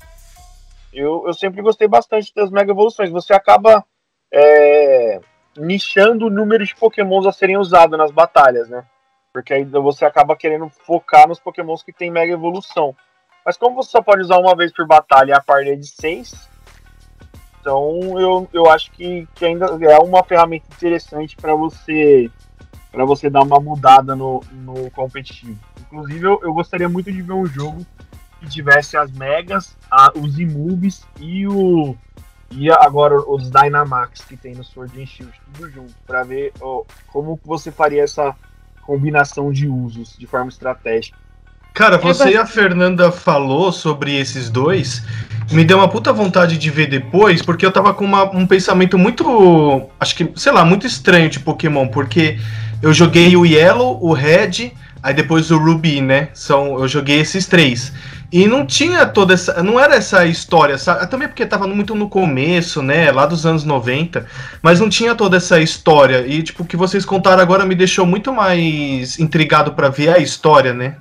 Eu, eu sempre gostei bastante das mega evoluções. Você acaba é, nichando o número de pokémons a serem usados nas batalhas, né? Porque aí você acaba querendo focar nos pokémons que tem mega evolução. Mas como você só pode usar uma vez por batalha a partir de seis, então eu, eu acho que, que ainda é uma ferramenta interessante para você para você dar uma mudada no, no competitivo. Inclusive eu, eu gostaria muito de ver um jogo que tivesse as megas, a, os immoves e o e agora os Dynamax que tem no Sword and Shield, tudo junto, para ver ó, como você faria essa combinação de usos de forma estratégica. Cara, você e a Fernanda falou sobre esses dois. Me deu uma puta vontade de ver depois, porque eu tava com uma, um pensamento muito. Acho que, sei lá, muito estranho de Pokémon, porque eu joguei o Yellow, o Red, aí depois o Ruby, né? São, eu joguei esses três. E não tinha toda essa. Não era essa história, sabe? Também porque tava muito no começo, né? Lá dos anos 90. Mas não tinha toda essa história. E, tipo, o que vocês contaram agora me deixou muito mais intrigado para ver a história, né?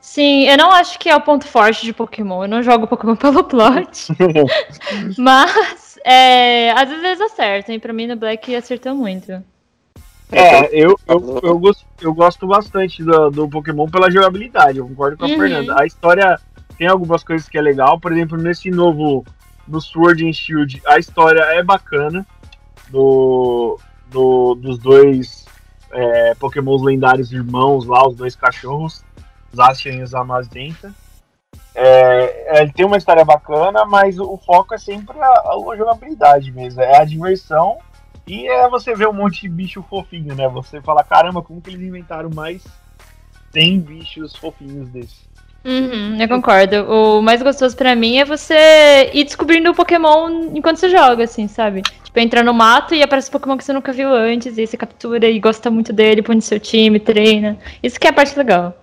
Sim, eu não acho que é o ponto forte de Pokémon. Eu não jogo Pokémon pelo plot. mas, é, às vezes acertam. E pra mim, no Black acertou muito. É, eu, eu, eu, gosto, eu gosto bastante do, do Pokémon pela jogabilidade. Eu concordo com a uhum. Fernanda. A história tem algumas coisas que é legal. Por exemplo, nesse novo, no Sword and Shield, a história é bacana. Do, do, dos dois é, Pokémons lendários irmãos lá, os dois cachorros. Zacian e os Amazenta. É, ele tem uma história bacana, mas o, foco é sempre a, a, jogabilidade mesmo. É a diversão e é você ver um monte de bicho fofinho, né? Você fala, caramba, como que eles inventaram mais 100 bichos fofinhos desses? Uhum, eu concordo. O mais gostoso para mim é você ir descobrindo o Pokémon enquanto você joga, assim, sabe? Tipo, entrar no mato e aparece um Pokémon que você nunca viu antes, e aí você captura e gosta muito dele, põe no seu time, treina. Isso que é a parte legal.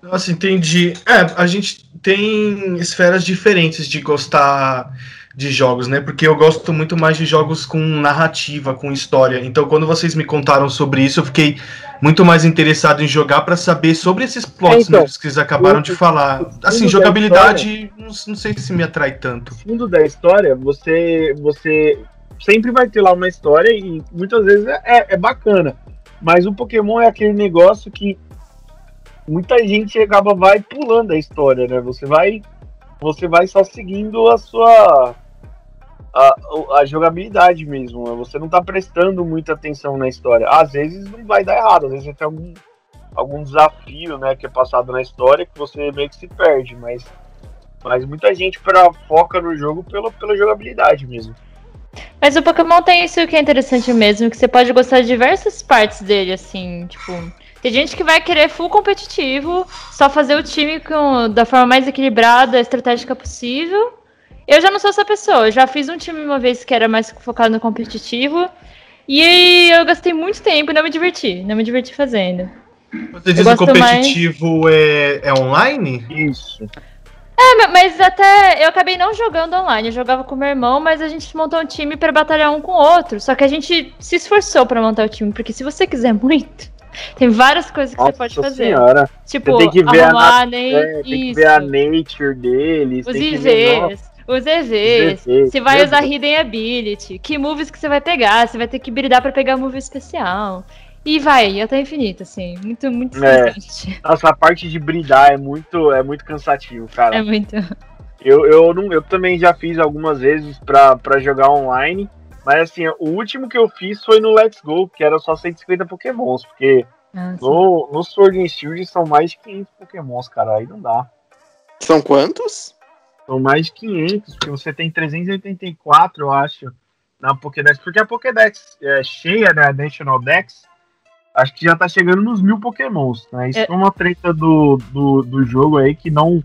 Nossa, entendi. É, a gente tem esferas diferentes de gostar de jogos, né? Porque eu gosto muito mais de jogos com narrativa, com história. Então, quando vocês me contaram sobre isso, eu fiquei muito mais interessado em jogar para saber sobre esses plots é, então, que vocês acabaram de falar. Assim, jogabilidade, história, não, não, sei se me atrai tanto. No fundo da história, você, você sempre vai ter lá uma história e muitas vezes é, é bacana. Mas o Pokémon é aquele negócio que muita gente acaba vai pulando a história, né? Você vai você vai só seguindo a sua a, a jogabilidade mesmo. Né? Você não tá prestando muita atenção na história. Às vezes não vai dar errado, às vezes tem algum algum desafio, né, que é passado na história que você meio que se perde, mas Mas muita gente pra, foca no jogo pelo, pela jogabilidade mesmo. Mas o Pokémon tem isso que é interessante mesmo, que você pode gostar de diversas partes dele, assim, tipo. Tem gente que vai querer full competitivo, só fazer o time com, da forma mais equilibrada, estratégica possível. Eu já não sou essa pessoa. Eu já fiz um time uma vez que era mais focado no competitivo. E eu gastei muito tempo e não me diverti. Não me diverti fazendo. Você diz o competitivo mais... é, é online? Isso. É, mas até eu acabei não jogando online. Eu jogava com meu irmão, mas a gente montou um time para batalhar um com o outro. Só que a gente se esforçou para montar o time, porque se você quiser muito, tem várias coisas que Nossa você pode fazer. Senhora. Tipo, você tem que ver arrumar, a, é, tem que ver a nature deles. Os IVs, os EVs, você vai usar Hidden Ability, que moves que você vai pegar, você vai ter que bridar para pegar move especial. E vai, até infinito, assim. Muito, muito é. Nossa, a parte de bridar é muito, é muito cansativo, cara. É muito. Eu, eu, não, eu também já fiz algumas vezes pra, pra jogar online. Mas assim, o último que eu fiz foi no Let's Go, que era só 150 pokémons, porque ah, no, no Sword and Shield são mais de 500 pokémons, cara, aí não dá. São quantos? São mais de 500, porque você tem 384, eu acho, na Pokédex. Porque a Pokédex é cheia, né, a National Dex, acho que já tá chegando nos mil pokémons, né? Isso é, uma treta do, do, do jogo aí que não...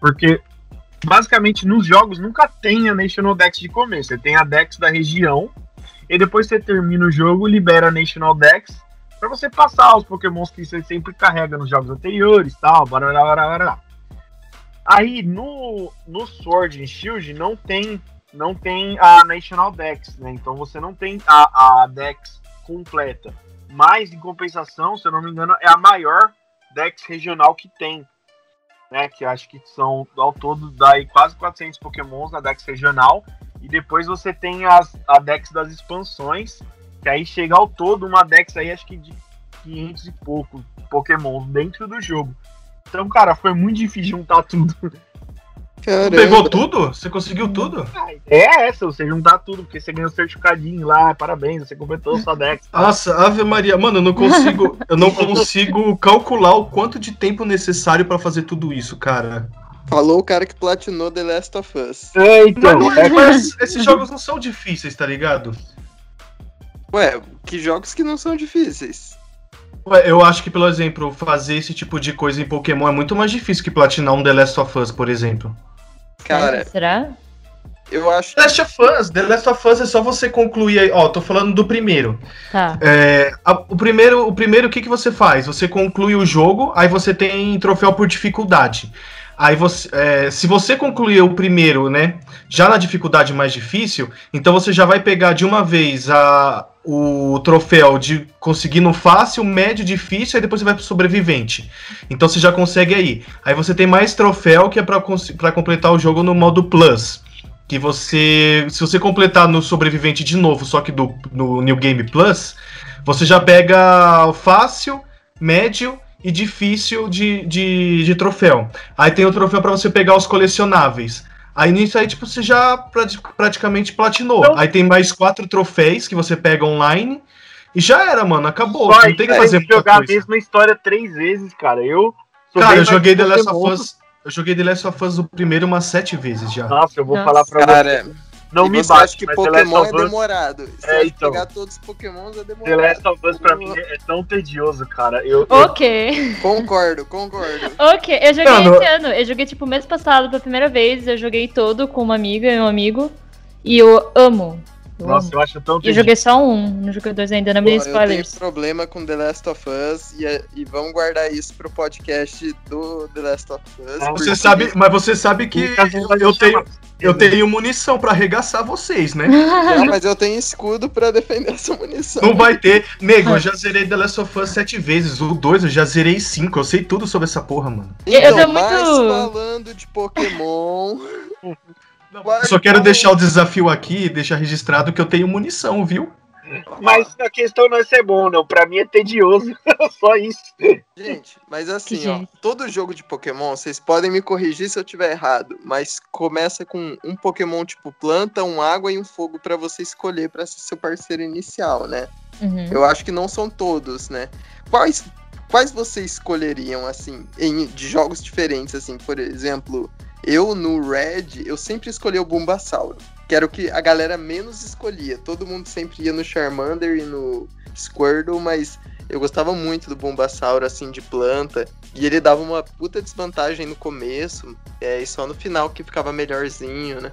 Porque basicamente nos jogos nunca tem a National Dex de começo. Você tem a Dex da região, e depois você termina o jogo, libera a National Dex para você passar os pokémons que você sempre carrega nos jogos anteriores tal, barará, barará, barará. Aí no, no Sword and Shield não tem não tem a National Dex, né? Então você não tem a, a Dex completa. Mas em compensação, se eu não me engano, é a maior Dex regional que tem né? Que acho que são ao todo daí quase 400 Pokémons na Dex regional. E depois você tem as, a Dex das expansões, que aí chega ao todo uma Dex aí, acho que de 500 e pouco Pokémons dentro do jogo. Então, cara, foi muito difícil juntar tudo. Caramba. Pegou tudo? Você conseguiu tudo? É essa, você juntar tudo, porque você ganhou o certificadinho lá, parabéns, você completou sua deck. Nossa, Ave Maria, mano, eu não consigo, eu não consigo calcular o quanto de tempo necessário para fazer tudo isso, cara. Falou o cara que platinou The Last of Us. É, então. Mas, é mas esses jogos não são difíceis, tá ligado? Ué, que jogos que não são difíceis? Eu acho que, pelo exemplo, fazer esse tipo de coisa em Pokémon é muito mais difícil que platinar um The Last of Us, por exemplo. Cara. Será? Eu acho. The Last of Us, The Last of Us é só você concluir aí. Ó, tô falando do primeiro. Tá. É, a, o primeiro, o primeiro, o que, que você faz? Você conclui o jogo, aí você tem troféu por dificuldade. Aí você, é, se você concluir o primeiro, né, já na dificuldade mais difícil, então você já vai pegar de uma vez a, o troféu de conseguir no fácil, médio, difícil, aí depois você vai pro sobrevivente. Então você já consegue aí. Aí você tem mais troféu que é para completar o jogo no modo plus. Que você. Se você completar no sobrevivente de novo, só que do, no New Game Plus, você já pega fácil, médio e difícil de, de, de troféu. Aí tem o troféu para você pegar os colecionáveis. Aí nisso aí, tipo, você já praticamente platinou. Então, aí tem mais quatro troféus que você pega online. E já era, mano. Acabou. Só não tem que fazer muita jogar coisa. a mesma história três vezes, cara. Eu. Cara, eu joguei The Last of Us. Eu joguei The Last of Us o primeiro umas sete vezes já. Nossa, eu vou Nossa. falar pra cara, você. Não e me bate, acha que Pokémon é demorado. Você é, então. pegar todos os Pokémons é demorado. The Last of Us pra mim é tão tedioso, cara. Eu, ok. Eu... Concordo, concordo. ok, eu joguei Não, esse ano. Eu joguei tipo mês passado pela primeira vez. Eu joguei todo com uma amiga e um amigo. E eu amo. Nossa, eu acho tão E joguei só um, não joguei dois ainda, não me spoilers. Eu tenho problema com The Last of Us e, é, e vamos guardar isso pro podcast do The Last of Us. Você porque... sabe, mas você sabe que eu tenho, eu tenho munição para arregaçar vocês, né? Não, mas eu tenho escudo para defender essa munição. Não vai ter. Nego, eu já zerei The Last of Us sete vezes. O dois eu já zerei cinco. Eu sei tudo sobre essa porra, mano. Então, eu mas muito... falando de Pokémon. Só quero deixar o desafio aqui e deixar registrado que eu tenho munição, viu? Mas a questão não é ser bom, não. Pra mim é tedioso. Só isso. Gente, mas assim, ó, todo jogo de Pokémon, vocês podem me corrigir se eu tiver errado, mas começa com um Pokémon tipo planta, um água e um fogo para você escolher para ser seu parceiro inicial, né? Uhum. Eu acho que não são todos, né? Quais, quais vocês escolheriam, assim, em, de jogos diferentes, assim, por exemplo, eu no Red, eu sempre escolhi o Bulbasauro, que era o que a galera menos escolhia. Todo mundo sempre ia no Charmander e no Squirtle, mas eu gostava muito do Bulbasauro, assim, de planta. E ele dava uma puta desvantagem no começo, é, e só no final que ficava melhorzinho, né?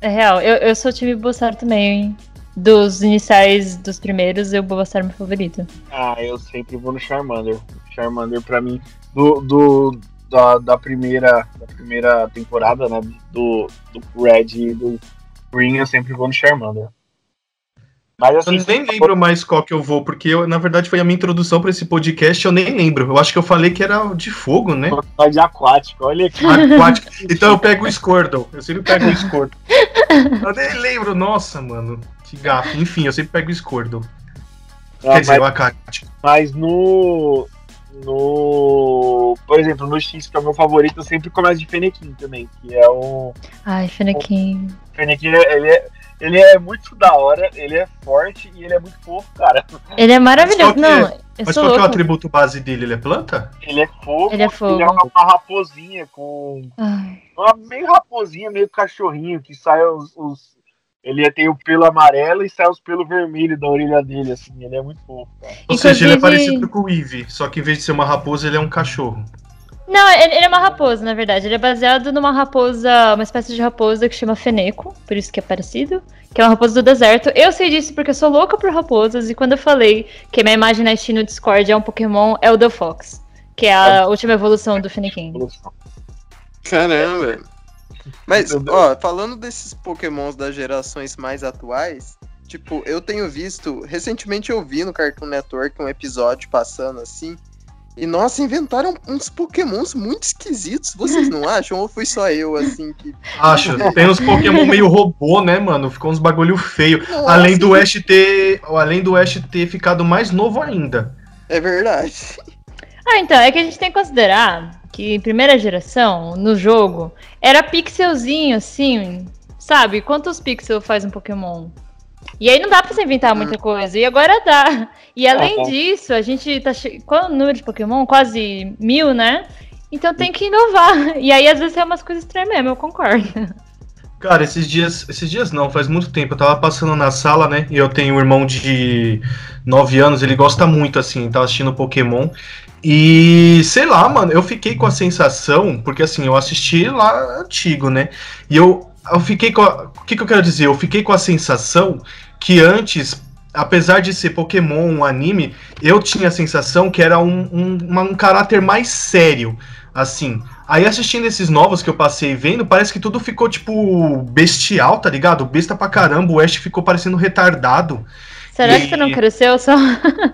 É real, eu, eu sou time Bulbasauro também, hein? Dos iniciais dos primeiros, eu Bulbasauro é meu favorito. Ah, eu sempre vou no Charmander. Charmander, pra mim, do, do, da, da, primeira, da primeira temporada, né? Do, do Red e do Green, eu sempre vou no Charmander. Mas, assim, eu nem lembro mais qual que eu vou, porque eu, na verdade foi a minha introdução para esse podcast, eu nem lembro. Eu acho que eu falei que era de fogo, né? De aquático, olha aqui. Aquático. Então eu pego o Squirtle. Eu sempre pego o Squirtle. Eu nem lembro, nossa, mano. Que gafo. Enfim, eu sempre pego o Squirtle. Ah, Quer dizer, o aquático. Mas no. No. Por exemplo, no X, que é o meu favorito, eu sempre começo de Fennekin também, que é o. Ai, Fennekin. O Fennekin, ele é ele é muito da hora, ele é forte e ele é muito fofo, cara. Ele é maravilhoso. Não, é? Mas qual é o atributo base dele? Ele é planta? Ele é fogo. Ele é fogo. Ele é uma, uma raposinha com. Ai. Uma meio raposinha, meio cachorrinho, que sai os, os. Ele tem o pelo amarelo e sai os pelos vermelhos da orelha dele, assim. Ele é muito fofo, cara. Ou Inclusive... seja, ele é parecido com o Eevee, só que em vez de ser uma raposa, ele é um cachorro. Não, ele, ele, é uma raposa, na verdade. Ele é baseado numa raposa, uma espécie de raposa que chama Feneco, por isso que é parecido. Que é uma raposa do deserto. Eu sei disso porque eu sou louca por raposas, e quando eu falei que minha imagem na Steam no Discord é um Pokémon, é o The Fox, que é a é. última evolução do Fennekin. Caramba! Mas, ó, falando desses Pokémons das gerações mais atuais, tipo, eu tenho visto. Recentemente eu vi no Cartoon Network um episódio passando assim e nossa, inventaram uns pokémons muito esquisitos, vocês não acham? Ou foi só eu, assim, que. Acho. Tem uns pokémon meio robô, né, mano? Ficou uns bagulho feio. além do Ash ter. Além do Ash ter ficado mais novo ainda. É verdade. Ah, então, é que a gente tem que considerar que em primeira geração, no jogo, era pixelzinho, assim, sabe? Quantos pixels faz um Pokémon? E aí não dá pra você inventar muita coisa. E agora dá. E além é, disso, a gente tá. Che... Qual é o número de Pokémon? Quase mil, né? Então tem que inovar. E aí, às vezes, é umas coisas estranhas mesmo, eu concordo. Cara, esses dias. Esses dias não, faz muito tempo. Eu tava passando na sala, né? E eu tenho um irmão de 9 anos, ele gosta muito, assim, tava assistindo Pokémon. E sei lá, mano, eu fiquei com a sensação, porque assim, eu assisti lá antigo, né? E eu eu fiquei com. O que, que eu quero dizer? Eu fiquei com a sensação que antes, apesar de ser Pokémon um anime, eu tinha a sensação que era um, um, uma, um caráter mais sério. Assim. Aí assistindo esses novos que eu passei vendo, parece que tudo ficou, tipo, bestial, tá ligado? Besta pra caramba, o Ash ficou parecendo retardado. Será e... que você não cresceu só?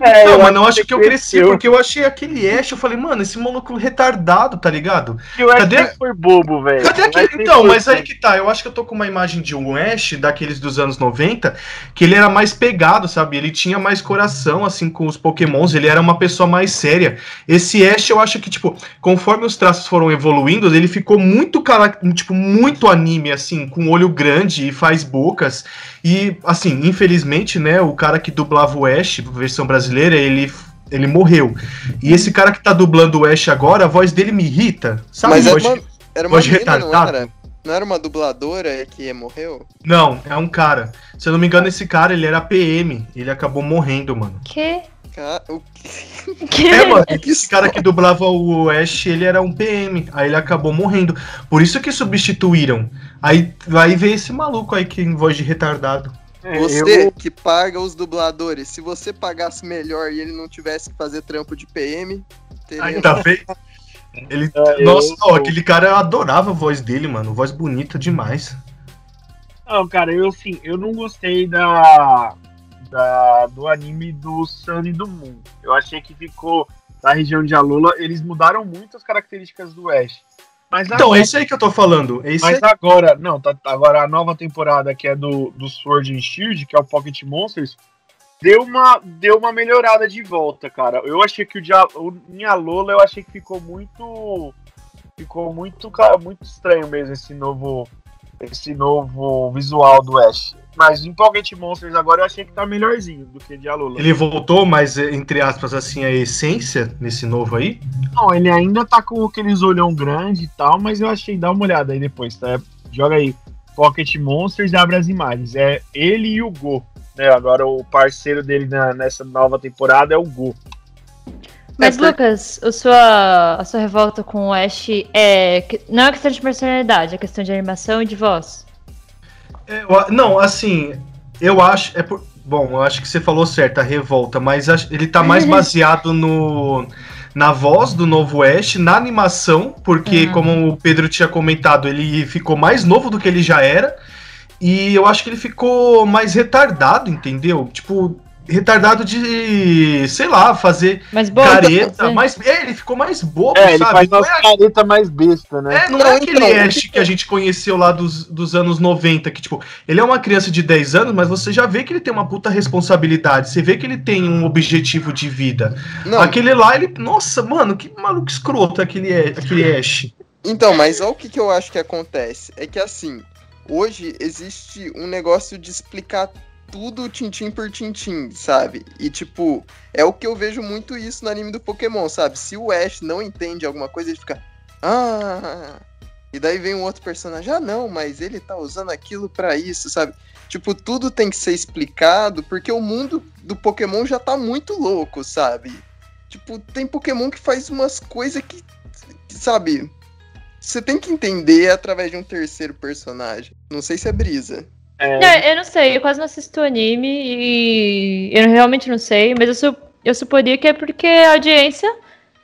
É, não, mas não acho que eu cresci, porque eu achei aquele Ash, eu falei, mano, esse maluco retardado, tá ligado? E o Ash Cadê... foi bobo, velho. Cadê aquele... Então, mas aí que tá, eu acho que eu tô com uma imagem de um Ash, daqueles dos anos 90, que ele era mais pegado, sabe? Ele tinha mais coração, assim, com os pokémons, ele era uma pessoa mais séria. Esse Ash, eu acho que, tipo, conforme os traços foram evoluindo, ele ficou muito, tipo, muito anime, assim, com olho grande e faz bocas. E, assim, infelizmente, né, o cara que dublava o Ash, versão brasileira, ele ele morreu. E esse cara que tá dublando o Ash agora, a voz dele me irrita. Sabe? Mas voz, era uma, era uma voz menina, não era? Não era uma dubladora que morreu? Não, é um cara. Se eu não me engano, esse cara, ele era PM. Ele acabou morrendo, mano. Que? O que? É, mano, esse cara que dublava o Ash, ele era um PM. Aí ele acabou morrendo. Por isso que substituíram. Aí vai ver esse maluco aí que em voz de retardado. É, você eu... que paga os dubladores, se você pagasse melhor e ele não tivesse que fazer trampo de PM, teria... Aí tá? Ele... É, Nossa, eu... ó, aquele cara eu adorava a voz dele, mano. Voz bonita demais. Não, cara, eu assim, eu não gostei da, da do anime do Sun e do Moon. Eu achei que ficou na região de Alola, eles mudaram muito as características do Ash. Mas então, é isso aí que eu tô falando. Mas agora, não, tá, agora a nova temporada que é do, do Sword and Shield, que é o Pocket Monsters, deu uma, deu uma melhorada de volta, cara. Eu achei que o, Dia, o em Alola eu achei que ficou muito ficou muito muito estranho mesmo esse novo esse novo visual do Ash. Mas em Pocket Monsters agora eu achei que tá melhorzinho do que de Alola. Ele voltou, mas entre aspas, assim, a essência nesse novo aí? Não, ele ainda tá com aqueles olhão grande e tal, mas eu achei, dá uma olhada aí depois, tá? Joga aí Pocket Monsters e abre as imagens. É ele e o Go. Né? Agora o parceiro dele na, nessa nova temporada é o Go. Mas, é, Lucas, a sua, a sua revolta com o Ash é. Não é questão de personalidade, é questão de animação e de voz. É, não, assim, eu acho. É por, bom, eu acho que você falou certo, a revolta, mas ele tá mais baseado no na voz do novo Ash, na animação, porque, uhum. como o Pedro tinha comentado, ele ficou mais novo do que ele já era. E eu acho que ele ficou mais retardado, entendeu? Tipo, retardado de, sei lá, fazer mais careta. Mais, é, ele ficou mais bobo, é, sabe? Ele faz uma é, careta mais besta, né? É, não, não é aquele então, Ash que a gente conheceu lá dos, dos anos 90, que, tipo, ele é uma criança de 10 anos, mas você já vê que ele tem uma puta responsabilidade. Você vê que ele tem um objetivo de vida. Não. Aquele lá, ele. Nossa, mano, que maluco escroto aquele, aquele Ash. Então, mas olha o que, que eu acho que acontece. É que assim, hoje existe um negócio de explicar tudo tintim por tintim, sabe? E tipo, é o que eu vejo muito isso no anime do Pokémon, sabe? Se o Ash não entende alguma coisa, ele fica. Ah! E daí vem um outro personagem, ah não, mas ele tá usando aquilo para isso, sabe? Tipo, tudo tem que ser explicado, porque o mundo do Pokémon já tá muito louco, sabe? Tipo, tem Pokémon que faz umas coisas que, sabe? Você tem que entender através de um terceiro personagem. Não sei se é brisa. É... Não, eu não sei, eu quase não assisto anime e eu realmente não sei, mas eu, su eu suporia que é porque a audiência,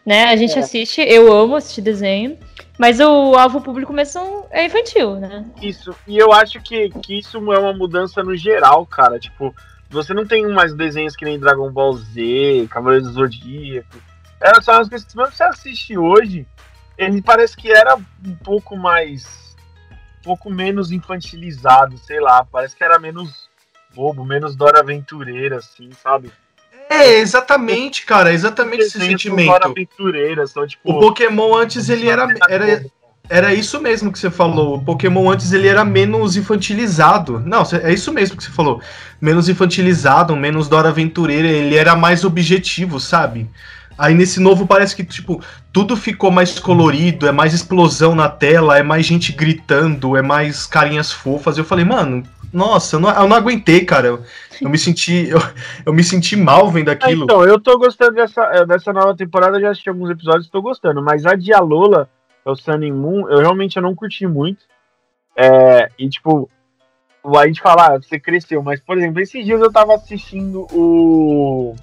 né? A gente é. assiste, eu amo assistir desenho, mas o alvo público mesmo é infantil, né? Isso, e eu acho que, que isso é uma mudança no geral, cara. Tipo, você não tem mais desenhos que nem Dragon Ball Z, Cavaleiro do Zodíaco. Era só umas coisas que você assiste hoje, ele parece que era um pouco mais pouco menos infantilizado, sei lá, parece que era menos bobo, menos Dora Aventureira, assim, sabe? É, exatamente, cara, exatamente esse sentimento. Dora Aventureira, são, tipo, o Pokémon antes ele era, era, era isso mesmo que você falou. O Pokémon antes ele era menos infantilizado. Não, é isso mesmo que você falou. Menos infantilizado, menos Dora Aventureira, ele era mais objetivo, sabe? Aí nesse novo parece que, tipo, tudo ficou mais colorido, é mais explosão na tela, é mais gente gritando, é mais carinhas fofas. Eu falei, mano, nossa, eu não, eu não aguentei, cara. Eu, eu me senti. Eu, eu, me senti mal vendo aquilo. então, eu tô gostando dessa, eh, dessa nova temporada, já assisti alguns episódios, tô gostando. Mas a de Alola, é o Sun and Moon, eu realmente eu não curti muito. É, e tipo, a gente fala, ah, você cresceu, mas, por exemplo, esses dias eu tava assistindo o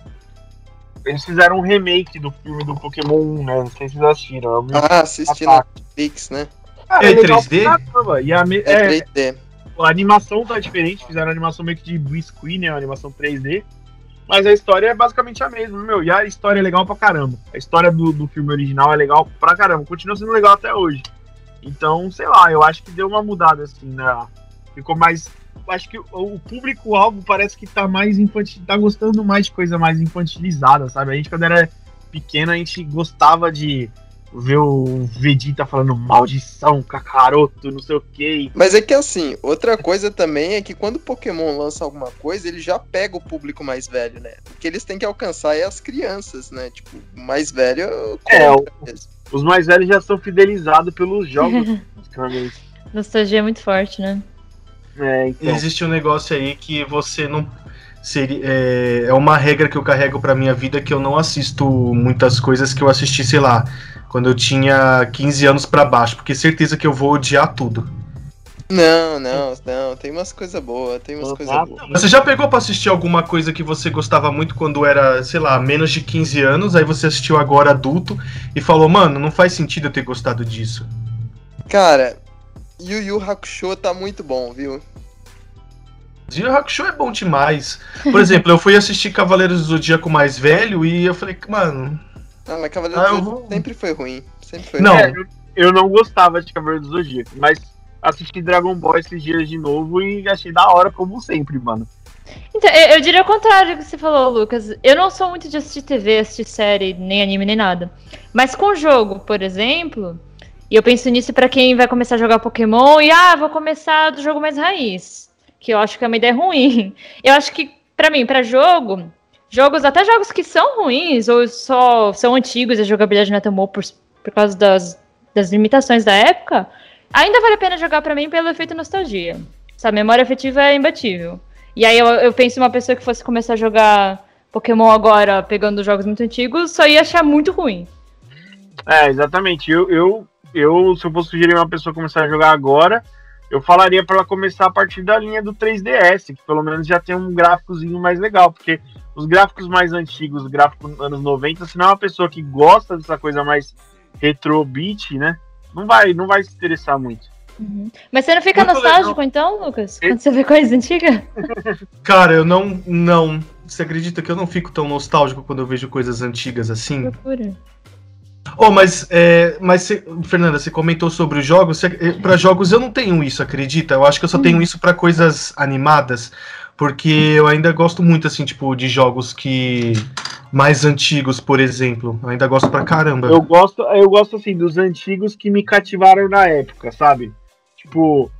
eles fizeram um remake do filme do Pokémon 1, né? Não sei se vocês assistiram. É ah, assisti na Netflix, né? Cara, é, é 3D? E a me... é, é 3D. A animação tá diferente, fizeram a animação meio que de biscuit, né? Uma animação 3D. Mas a história é basicamente a mesma, meu. E a história é legal pra caramba. A história do, do filme original é legal pra caramba. Continua sendo legal até hoje. Então, sei lá, eu acho que deu uma mudada, assim, né? Ficou mais acho que o público-alvo parece que tá mais infantil, tá gostando mais de coisa mais infantilizada, sabe? A gente, quando era pequeno, a gente gostava de ver o Vegeta falando maldição, cacaroto, não sei o que. Mas é que assim, outra coisa também é que quando o Pokémon lança alguma coisa, ele já pega o público mais velho, né? O que eles têm que alcançar é as crianças, né? Tipo, mais velho. É, o, os mais velhos já são fidelizados pelos jogos, Nostalgia é muito forte, né? É, então. Existe um negócio aí que você não. Seria, é, é uma regra que eu carrego pra minha vida que eu não assisto muitas coisas que eu assisti, sei lá, quando eu tinha 15 anos para baixo, porque certeza que eu vou odiar tudo. Não, não, não, tem umas coisas boas, tem umas coisas boas. Você já pegou pra assistir alguma coisa que você gostava muito quando era, sei lá, menos de 15 anos, aí você assistiu agora adulto e falou, mano, não faz sentido eu ter gostado disso? Cara, Yu Yu Hakusho tá muito bom, viu? Yu Yu Hakusho é bom demais. Por exemplo, eu fui assistir Cavaleiros do Zodíaco mais velho e eu falei, mano. Ah, mas Cavaleiros ah, do Zodíaco vou... sempre foi ruim. Sempre foi não. ruim. É, eu não gostava de Cavaleiros do Zodíaco, mas assisti Dragon Ball esses dias de novo e achei da hora, como sempre, mano. Então, eu, eu diria o contrário do que você falou, Lucas. Eu não sou muito de assistir TV, assistir série, nem anime, nem nada. Mas com jogo, por exemplo, e eu penso nisso para quem vai começar a jogar Pokémon e, ah, vou começar do jogo mais raiz. que eu acho que é uma ideia ruim. Eu acho que, para mim, para jogo, jogos, até jogos que são ruins ou só são antigos e a jogabilidade não é tão boa por, por causa das, das limitações da época, ainda vale a pena jogar para mim pelo efeito nostalgia. Essa memória afetiva é imbatível. E aí eu, eu penso uma pessoa que fosse começar a jogar Pokémon agora, pegando jogos muito antigos, só ia achar muito ruim. É, exatamente. Eu, eu, eu se eu fosse sugerir uma pessoa começar a jogar agora, eu falaria para ela começar a partir da linha do 3DS, que pelo menos já tem um gráficozinho mais legal, porque os gráficos mais antigos, gráficos anos 90, se não é uma pessoa que gosta dessa coisa mais retro beat, né? Não vai, não vai se interessar muito. Uhum. Mas você não fica muito nostálgico legal. então, Lucas? Quando você vê coisas antigas? Cara, eu não, não. Você acredita que eu não fico tão nostálgico quando eu vejo coisas antigas assim? Procura. Oh, mas, é, mas cê, Fernanda, você comentou sobre os jogos. É, para jogos eu não tenho isso, acredita? Eu acho que eu só tenho hum. isso para coisas animadas, porque eu ainda gosto muito, assim, tipo, de jogos que mais antigos, por exemplo. Eu ainda gosto pra caramba. Eu gosto, eu gosto assim dos antigos que me cativaram na época, sabe? Tipo,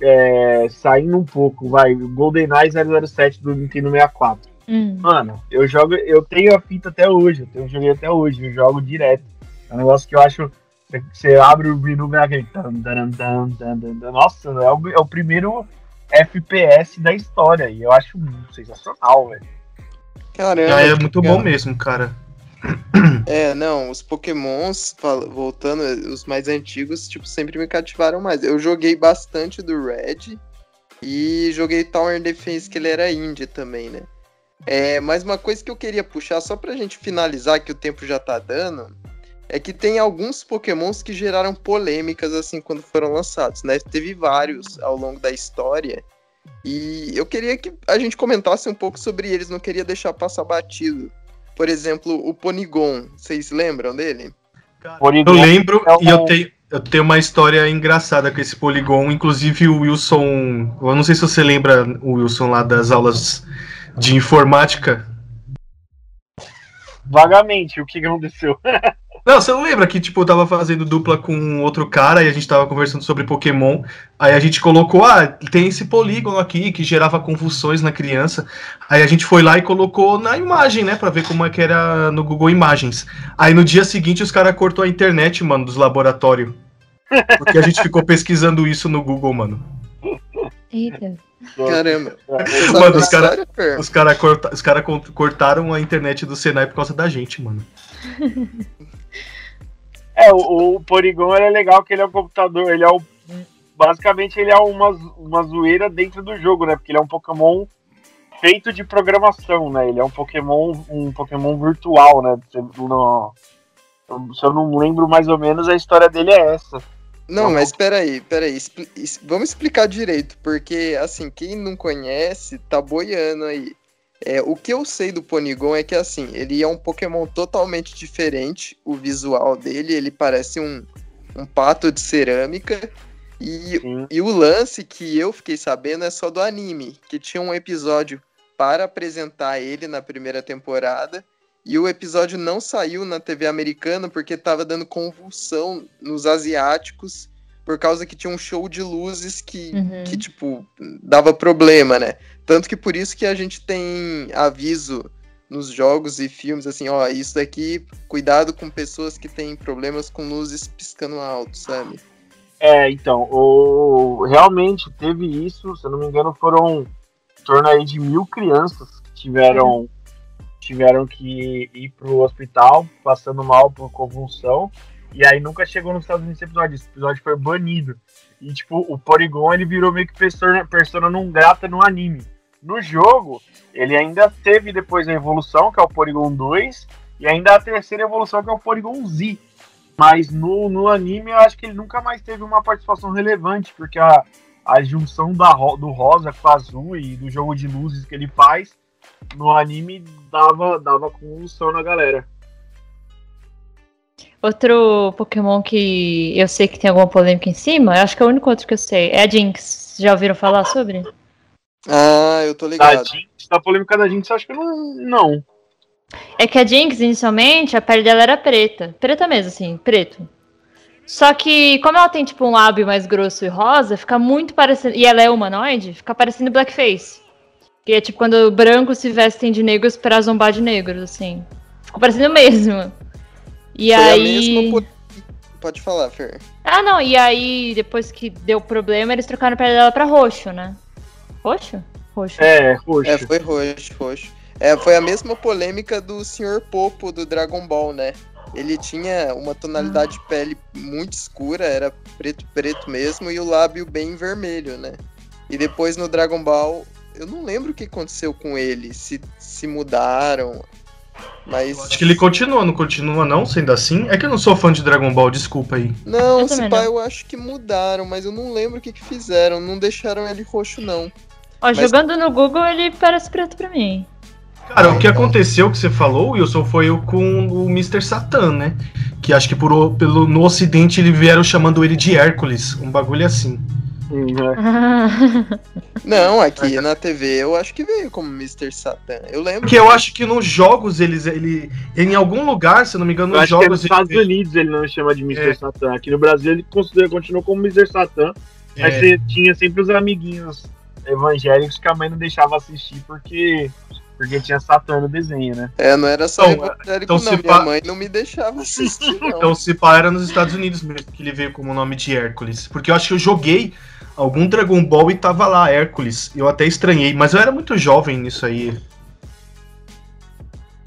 é, saindo um pouco, vai, GoldenEye 007 do Nintendo 64. Hum. Mano, eu jogo, eu tenho a fita até hoje, eu joguei até hoje, eu jogo direto. É um negócio que eu acho. Você abre o menu e aquele. Nossa, é o, é o primeiro FPS da história. E eu acho sensacional, velho. Caramba. É, é muito bom mesmo, cara. É, não, os Pokémons, voltando, os mais antigos, tipo, sempre me cativaram mais. Eu joguei bastante do Red e joguei Tower Defense, que ele era indie também, né? É, mas uma coisa que eu queria puxar, só pra gente finalizar, que o tempo já tá dando, é que tem alguns pokémons que geraram polêmicas assim quando foram lançados, né? Teve vários ao longo da história. E eu queria que a gente comentasse um pouco sobre eles, não queria deixar passar batido. Por exemplo, o Ponygon, vocês lembram dele? eu lembro é um... e eu tenho, eu tenho uma história engraçada com esse Polygon. Inclusive o Wilson, eu não sei se você lembra o Wilson lá das aulas de informática. Vagamente, o que aconteceu? Não, você não lembra que, tipo, eu tava fazendo dupla com outro cara e a gente tava conversando sobre Pokémon. Aí a gente colocou, ah, tem esse polígono aqui que gerava convulsões na criança. Aí a gente foi lá e colocou na imagem, né, pra ver como é que era no Google Imagens. Aí no dia seguinte os caras cortou a internet, mano, dos laboratórios. Porque a gente ficou pesquisando isso no Google, mano. Eita. Caramba. Mano, os caras os cara corta, os cara cortaram a internet do Senai por causa da gente, mano. É, o, o Porygon é legal que ele é um computador, ele é o. Basicamente ele é uma, uma zoeira dentro do jogo, né? Porque ele é um Pokémon feito de programação, né? Ele é um Pokémon, um Pokémon virtual, né? Se, no, se eu não lembro mais ou menos, a história dele é essa. Não, mas peraí, peraí. Vamos explicar direito, porque assim, quem não conhece tá boiando aí. É, o que eu sei do Ponygon é que assim, ele é um Pokémon totalmente diferente, o visual dele, ele parece um, um pato de cerâmica. E, e o lance que eu fiquei sabendo é só do anime, que tinha um episódio para apresentar ele na primeira temporada. E o episódio não saiu na TV americana porque estava dando convulsão nos asiáticos por causa que tinha um show de luzes que, uhum. que tipo, dava problema, né? Tanto que por isso que a gente tem aviso nos jogos e filmes, assim, ó, isso daqui, cuidado com pessoas que têm problemas com luzes piscando alto, sabe? É, então, o... realmente teve isso, se eu não me engano, foram em torno aí de mil crianças que tiveram, tiveram que ir pro hospital, passando mal por convulsão, e aí nunca chegou nos Estados Unidos esse episódio, esse episódio foi banido. E, tipo, o Porygon, ele virou meio que persona, persona não grata no anime. No jogo, ele ainda teve depois a evolução, que é o Porygon 2, e ainda a terceira evolução, que é o Porygon Z. Mas no, no anime, eu acho que ele nunca mais teve uma participação relevante, porque a, a junção da, do rosa com azul e do jogo de luzes que ele faz, no anime dava, dava convulsão na galera. Outro Pokémon que eu sei que tem alguma polêmica em cima, eu acho que é o único outro que eu sei, é a Jinx. Já ouviram falar sobre? Ah, eu tô ligado. A Jinx, da polêmica da Jinx, eu acho que não, não. É que a Jinx, inicialmente, a pele dela era preta. Preta mesmo, assim, preto. Só que, como ela tem, tipo, um lábio mais grosso e rosa, fica muito parecendo. E ela é humanoide, fica parecendo blackface. Que é tipo quando brancos se vestem de negros pra zombar de negros, assim. Ficou parecendo mesmo. E Foi a aí. mesma po- Pode falar, Fer. Ah, não, e aí, depois que deu problema, eles trocaram a pele dela pra roxo, né? Roxo? Roxo. É, roxo. É, foi roxo, roxo. É, foi a mesma polêmica do Sr. Popo do Dragon Ball, né? Ele tinha uma tonalidade de pele muito escura, era preto preto mesmo, e o lábio bem vermelho, né? E depois no Dragon Ball, eu não lembro o que aconteceu com ele, se, se mudaram, mas... Acho que ele continua, não continua não, sendo assim? É que eu não sou fã de Dragon Ball, desculpa aí. Não, Eu pá, não. eu acho que mudaram, mas eu não lembro o que que fizeram, não deixaram ele roxo, não. Ó, mas- jogando no Google, ele parece preto pra mim. Cara, o que aconteceu, que você falou, Wilson, foi o com o Mr. Satan, né? Que acho que por, pelo, no ocidente ele vieram chamando ele de Hércules, um bagulho assim. É. Não, aqui na TV eu acho que veio como Mr. Satan. Eu lembro. Porque eu acho que nos jogos eles. Ele, em algum lugar, se eu não me engano, Eu nos acho que é nos jogos. Estados ele, Unidos ele não chama de Mr. É. Satan. Aqui no Brasil ele considera, continuou como Mr. Satan. Mas é, você tinha sempre os amiguinhos evangélicos que a mãe não deixava assistir porque, porque tinha Satã no desenho, né? É, não era só Então, evangélico, então não. se Minha mãe não me deixava assistir, não. Então, se pá, era nos Estados Unidos mesmo que ele veio como o nome de Hércules. Porque eu acho que eu joguei algum Dragon Ball e tava lá, Hércules. Eu até estranhei, mas eu era muito jovem nisso aí.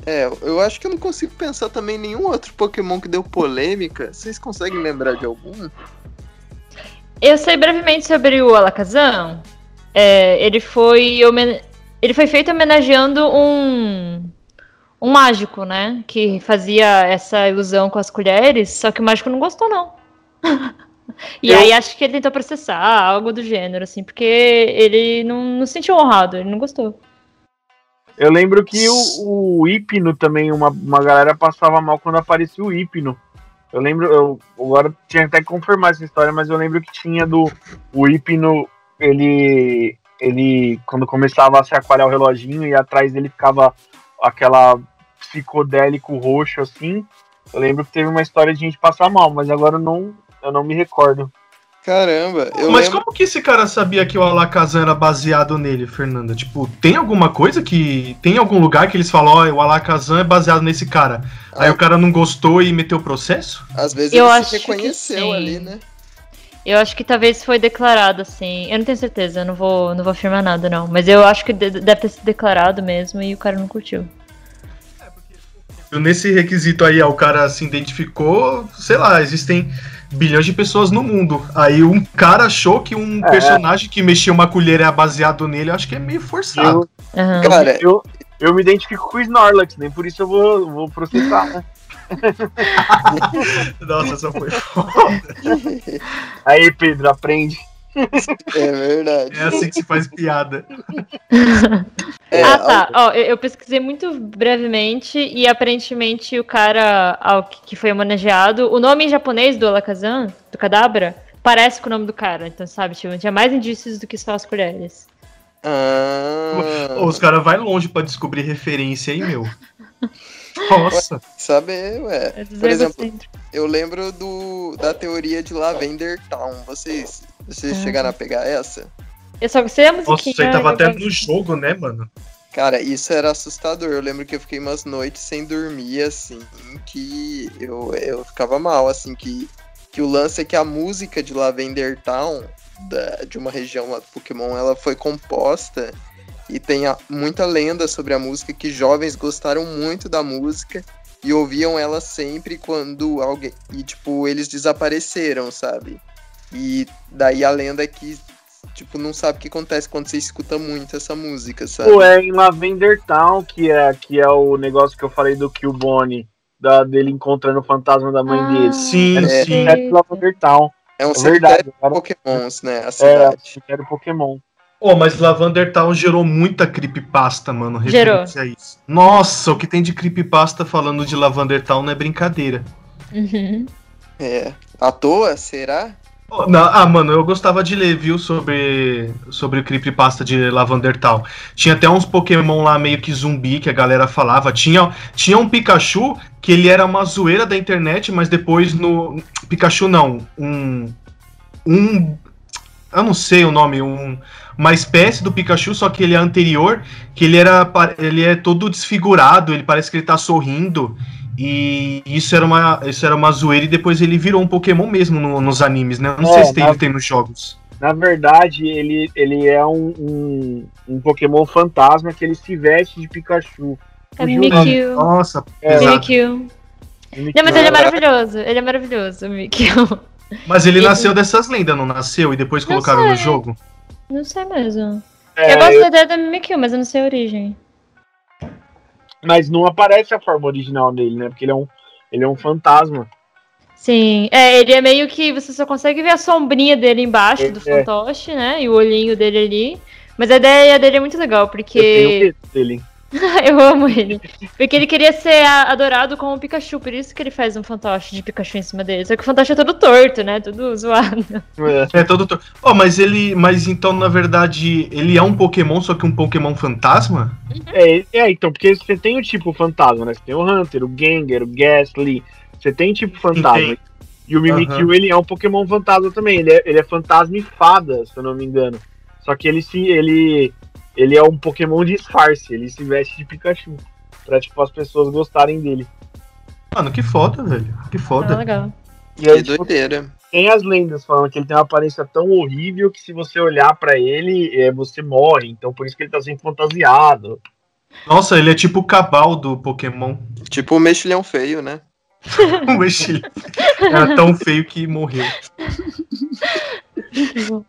É, eu acho que eu não consigo pensar também em nenhum outro Pokémon que deu polêmica. Vocês conseguem lembrar de algum? Eu sei brevemente sobre o Alakazam. É, ele foi ele foi feito homenageando um um mágico, né, que fazia essa ilusão com as colheres, só que o mágico não gostou não. e Eu- aí acho que ele tentou processar, algo do gênero assim, porque ele não, não se sentiu honrado, ele não gostou. Eu lembro que o, o Hipno também, uma, uma galera passava mal quando aparecia o Hipno. Eu lembro, eu agora tinha até que confirmar essa história, mas eu lembro que tinha do o Hipno, ele ele quando começava a se aquarar o reloginho e atrás dele ficava aquela psicodélico roxo assim. Eu lembro que teve uma história de gente passar mal, mas agora eu não eu não me recordo. Caramba, eu mas lembro. como que esse cara sabia que o Alakazam era baseado nele, Fernanda? Tipo, tem alguma coisa que. Tem algum lugar que eles falam, ó, o Alakazam é baseado nesse cara. Aí Ah. o cara não gostou e meteu processo? Às vezes Eu ele acho se que reconheceu sim. ali, né? Eu acho que talvez foi declarado assim. Eu não tenho certeza, eu não vou, não vou afirmar nada não, mas eu acho que de- deve ter sido declarado mesmo e o cara não curtiu. Nesse requisito aí, ó, o cara se identificou, sei lá, existem bilhões de pessoas no mundo. Aí um cara achou que um É. personagem que mexia uma colher é baseado nele, eu acho que é meio forçado. Eu, Aham. Cara, eu, eu me identifico com o Snorlax, nem por isso eu vou, vou processar, né? Nossa, essa foi Aí, Pedro, aprende. É verdade. É assim que se faz piada. É, ah, tá. Ó, eu, eu pesquisei muito brevemente e aparentemente o cara ao que, que foi homenageado, o nome em japonês do Alakazam, do Kadabra, parece com o nome do cara. Então, sabe, tipo, tinha mais indícios do que só as colheres. Ah, os caras vai longe pra descobrir referência aí, meu. Nossa. saber, ué. É dizer Por exemplo, eu lembro do, da teoria de Lavender Town. Vocês, vocês Ah. chegaram a pegar essa? Eu só gostei da Nossa, musiquinha. isso aí tava eu até no jogo, né, mano? Cara, isso era assustador. Eu lembro que eu fiquei umas noites sem dormir, assim, que eu, eu ficava mal, assim, que, que o lance é que a música de Lavender Town, da- de uma região lá do Pokémon, ela foi composta e tem a- muita lenda sobre a música, que jovens gostaram muito da música e ouviam ela sempre quando alguém. E, tipo, eles desapareceram, sabe? E daí a lenda é que, tipo, não sabe o que acontece quando você escuta muito essa música, sabe? Pô, é em Lavender Town, que é, que é o negócio que eu falei do Killbone, da, dele encontrando o fantasma da mãe Ah, dele. Sim, É, sim. É de Lavender Town. É um É verdade. de Cara. pokémons, né? A É, cidade. era Pokémon. Ô, mas Lavander Town gerou muita creepypasta, mano. Gerou. a isso. Nossa, o que tem de creepypasta falando de Lavander Town não é brincadeira. Uhum. É. À toa, será? Oh, não, ah, mano, eu gostava de ler, viu, sobre, sobre o creepypasta de Lavandertal. Tinha até uns Pokémon lá meio que zumbi que a galera falava. Tinha, tinha um Pikachu que ele era uma zoeira da internet, mas depois no. Pikachu não, um. Um. Eu não sei o nome, um, uma espécie do Pikachu, só que ele é anterior, que ele era. Ele é todo desfigurado, ele parece que ele tá sorrindo. E isso era uma, isso era uma zoeira e depois ele virou um Pokémon mesmo no, nos animes, né? Não é, sei se tem, na, tem nos jogos. Na verdade, ele, ele é um, um, um, Pokémon fantasma que ele se veste de Pikachu. É Mimikyu. Nossa, é. Mimikyu. Não, mas ele é maravilhoso. Ele é maravilhoso, o Mimikyu. Mas ele, ele nasceu dessas lendas, não nasceu? E depois colocaram no jogo? Não sei mesmo. É, eu gosto eu... da ideia do Mimikyu, mas eu não sei a origem. Mas não aparece a forma original dele, né? Porque ele é um, ele é um fantasma. Sim, é, ele é meio que você só consegue ver a sombrinha dele embaixo é, do é. fantoche, né? E o olhinho dele ali. Mas a ideia dele é muito legal, porque. Eu tenho medo dele. eu amo ele. Porque ele queria ser adorado como o Pikachu, por isso que ele faz um fantoche de Pikachu em cima dele. Só que o fantoche é todo torto, né? Tudo zoado. É, é todo torto. Oh, mas ele. Mas então, na verdade, ele é um Pokémon, só que um Pokémon fantasma? É, é então, porque você tem o tipo fantasma, né? Você tem o Hunter, o Gengar, o Ghastly. Você tem tipo fantasma. Entendi. E o Mimikyu, uhum. ele é um Pokémon fantasma também. Ele é, ele é fantasma e fada, se eu não me engano. Só que ele se. ele ele é um Pokémon disfarce, ele se veste de Pikachu. Pra, tipo, as pessoas gostarem dele. Mano, que foda, velho. Que foda. Ah, legal. E aí, que tipo, doideira. Tem as lendas falando que ele tem uma aparência tão horrível que se você olhar para ele, é, você morre. Então por isso que ele tá sempre fantasiado. Nossa, ele é tipo o cabal do Pokémon. Tipo o mexilhão feio, né? o mexilhão. Era tão feio que morreu.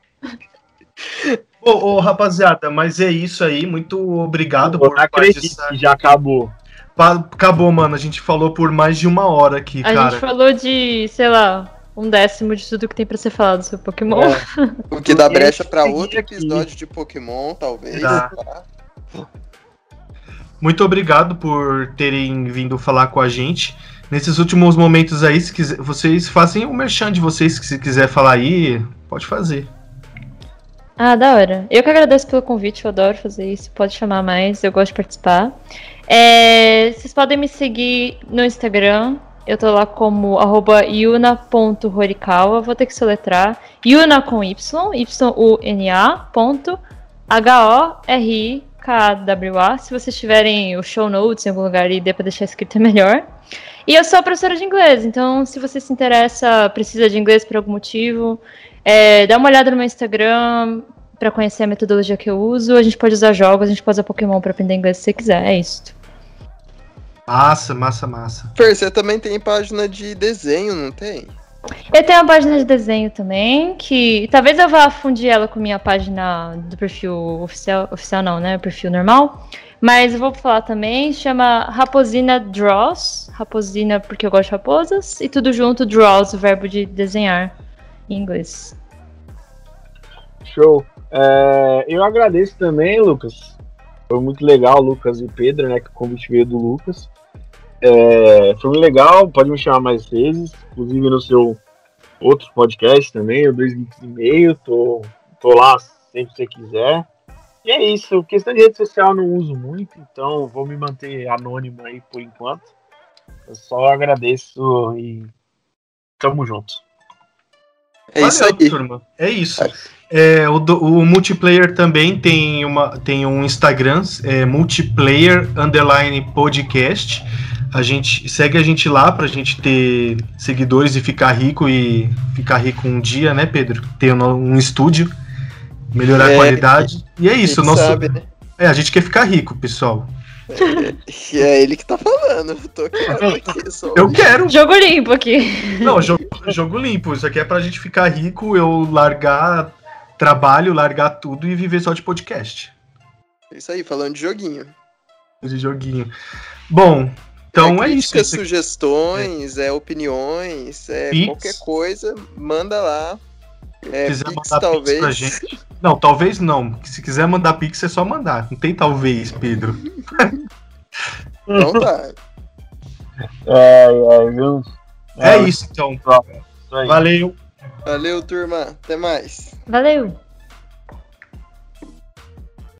Ô, ô, rapaziada, mas é isso aí. Muito obrigado por participar. que já acabou. Acabou, mano. A gente falou por mais de uma hora aqui, a cara. A gente falou de, sei lá, um décimo de tudo que tem pra ser falado sobre Pokémon. É. O que dá brecha pra outro episódio de Pokémon, talvez. Tá. Muito obrigado por terem vindo falar com a gente. Nesses últimos momentos aí, se quiser, vocês fazem o merchan de vocês, que se quiser falar aí, pode fazer. Ah, da hora. Eu que agradeço pelo convite, eu adoro fazer isso. Pode chamar mais, eu gosto de participar. É, vocês podem me seguir no Instagram. Eu tô lá como yuna.horikawa. Vou ter que soletrar. Yuna com Y, Y-U-N-A, ponto, H-O-R-I-K-W-A. Se vocês tiverem o show notes em algum lugar e dê pra deixar escrito é melhor. E eu sou professora de inglês, então se você se interessa, precisa de inglês por algum motivo, é, dá uma olhada no meu Instagram para conhecer a metodologia que eu uso. A gente pode usar jogos, a gente pode usar Pokémon para aprender inglês se você quiser. É isso. Massa, massa, massa. Fer, você também tem página de desenho, não tem? Eu tenho uma página de desenho também, que talvez eu vá fundir ela com minha página do perfil oficial, oficial não, né? Perfil normal. Mas eu vou falar também, chama Raposina Draws. Raposina porque eu gosto de raposas. E tudo junto, Draws, o verbo de desenhar inglês. Show. É, eu agradeço também, Lucas. Foi muito legal, Lucas e Pedro, né? Que o convite veio do Lucas. É, foi muito legal, pode me chamar mais vezes, inclusive no seu outro podcast também, o 2 e meio, tô, tô lá sempre que você quiser. E é isso, questão de rede social eu não uso muito, então vou me manter anônimo aí por enquanto. Eu só agradeço e tamo junto. É Valeu, isso aí. Turma. É isso. É, o, o, multiplayer também tem, uma, tem um Instagram, é, multiplayer underline podcast. A gente segue a gente lá pra gente ter seguidores e ficar rico e ficar rico um dia, né, Pedro? Ter um, um estúdio, melhorar é, a qualidade. E é isso, nosso. Sabe, né? É, a gente quer ficar rico, pessoal. E é ele que tá falando. Eu, tô aqui, só... eu quero. Jogo limpo aqui. Não, jogo, jogo limpo. Isso aqui é pra gente ficar rico, eu largar trabalho, largar tudo e viver só de podcast. Isso aí, falando de joguinho. De joguinho. Bom, então é, é isso. sugestões, é, é opiniões, é qualquer coisa, manda lá. É, quiser Pix, mandar talvez. Pix pra gente. Não, talvez não. Se quiser mandar Pix, é só mandar. Não tem talvez, Pedro. Então tá. É, é, viu? É, é isso então. Valeu. Valeu, turma. Até mais. Valeu.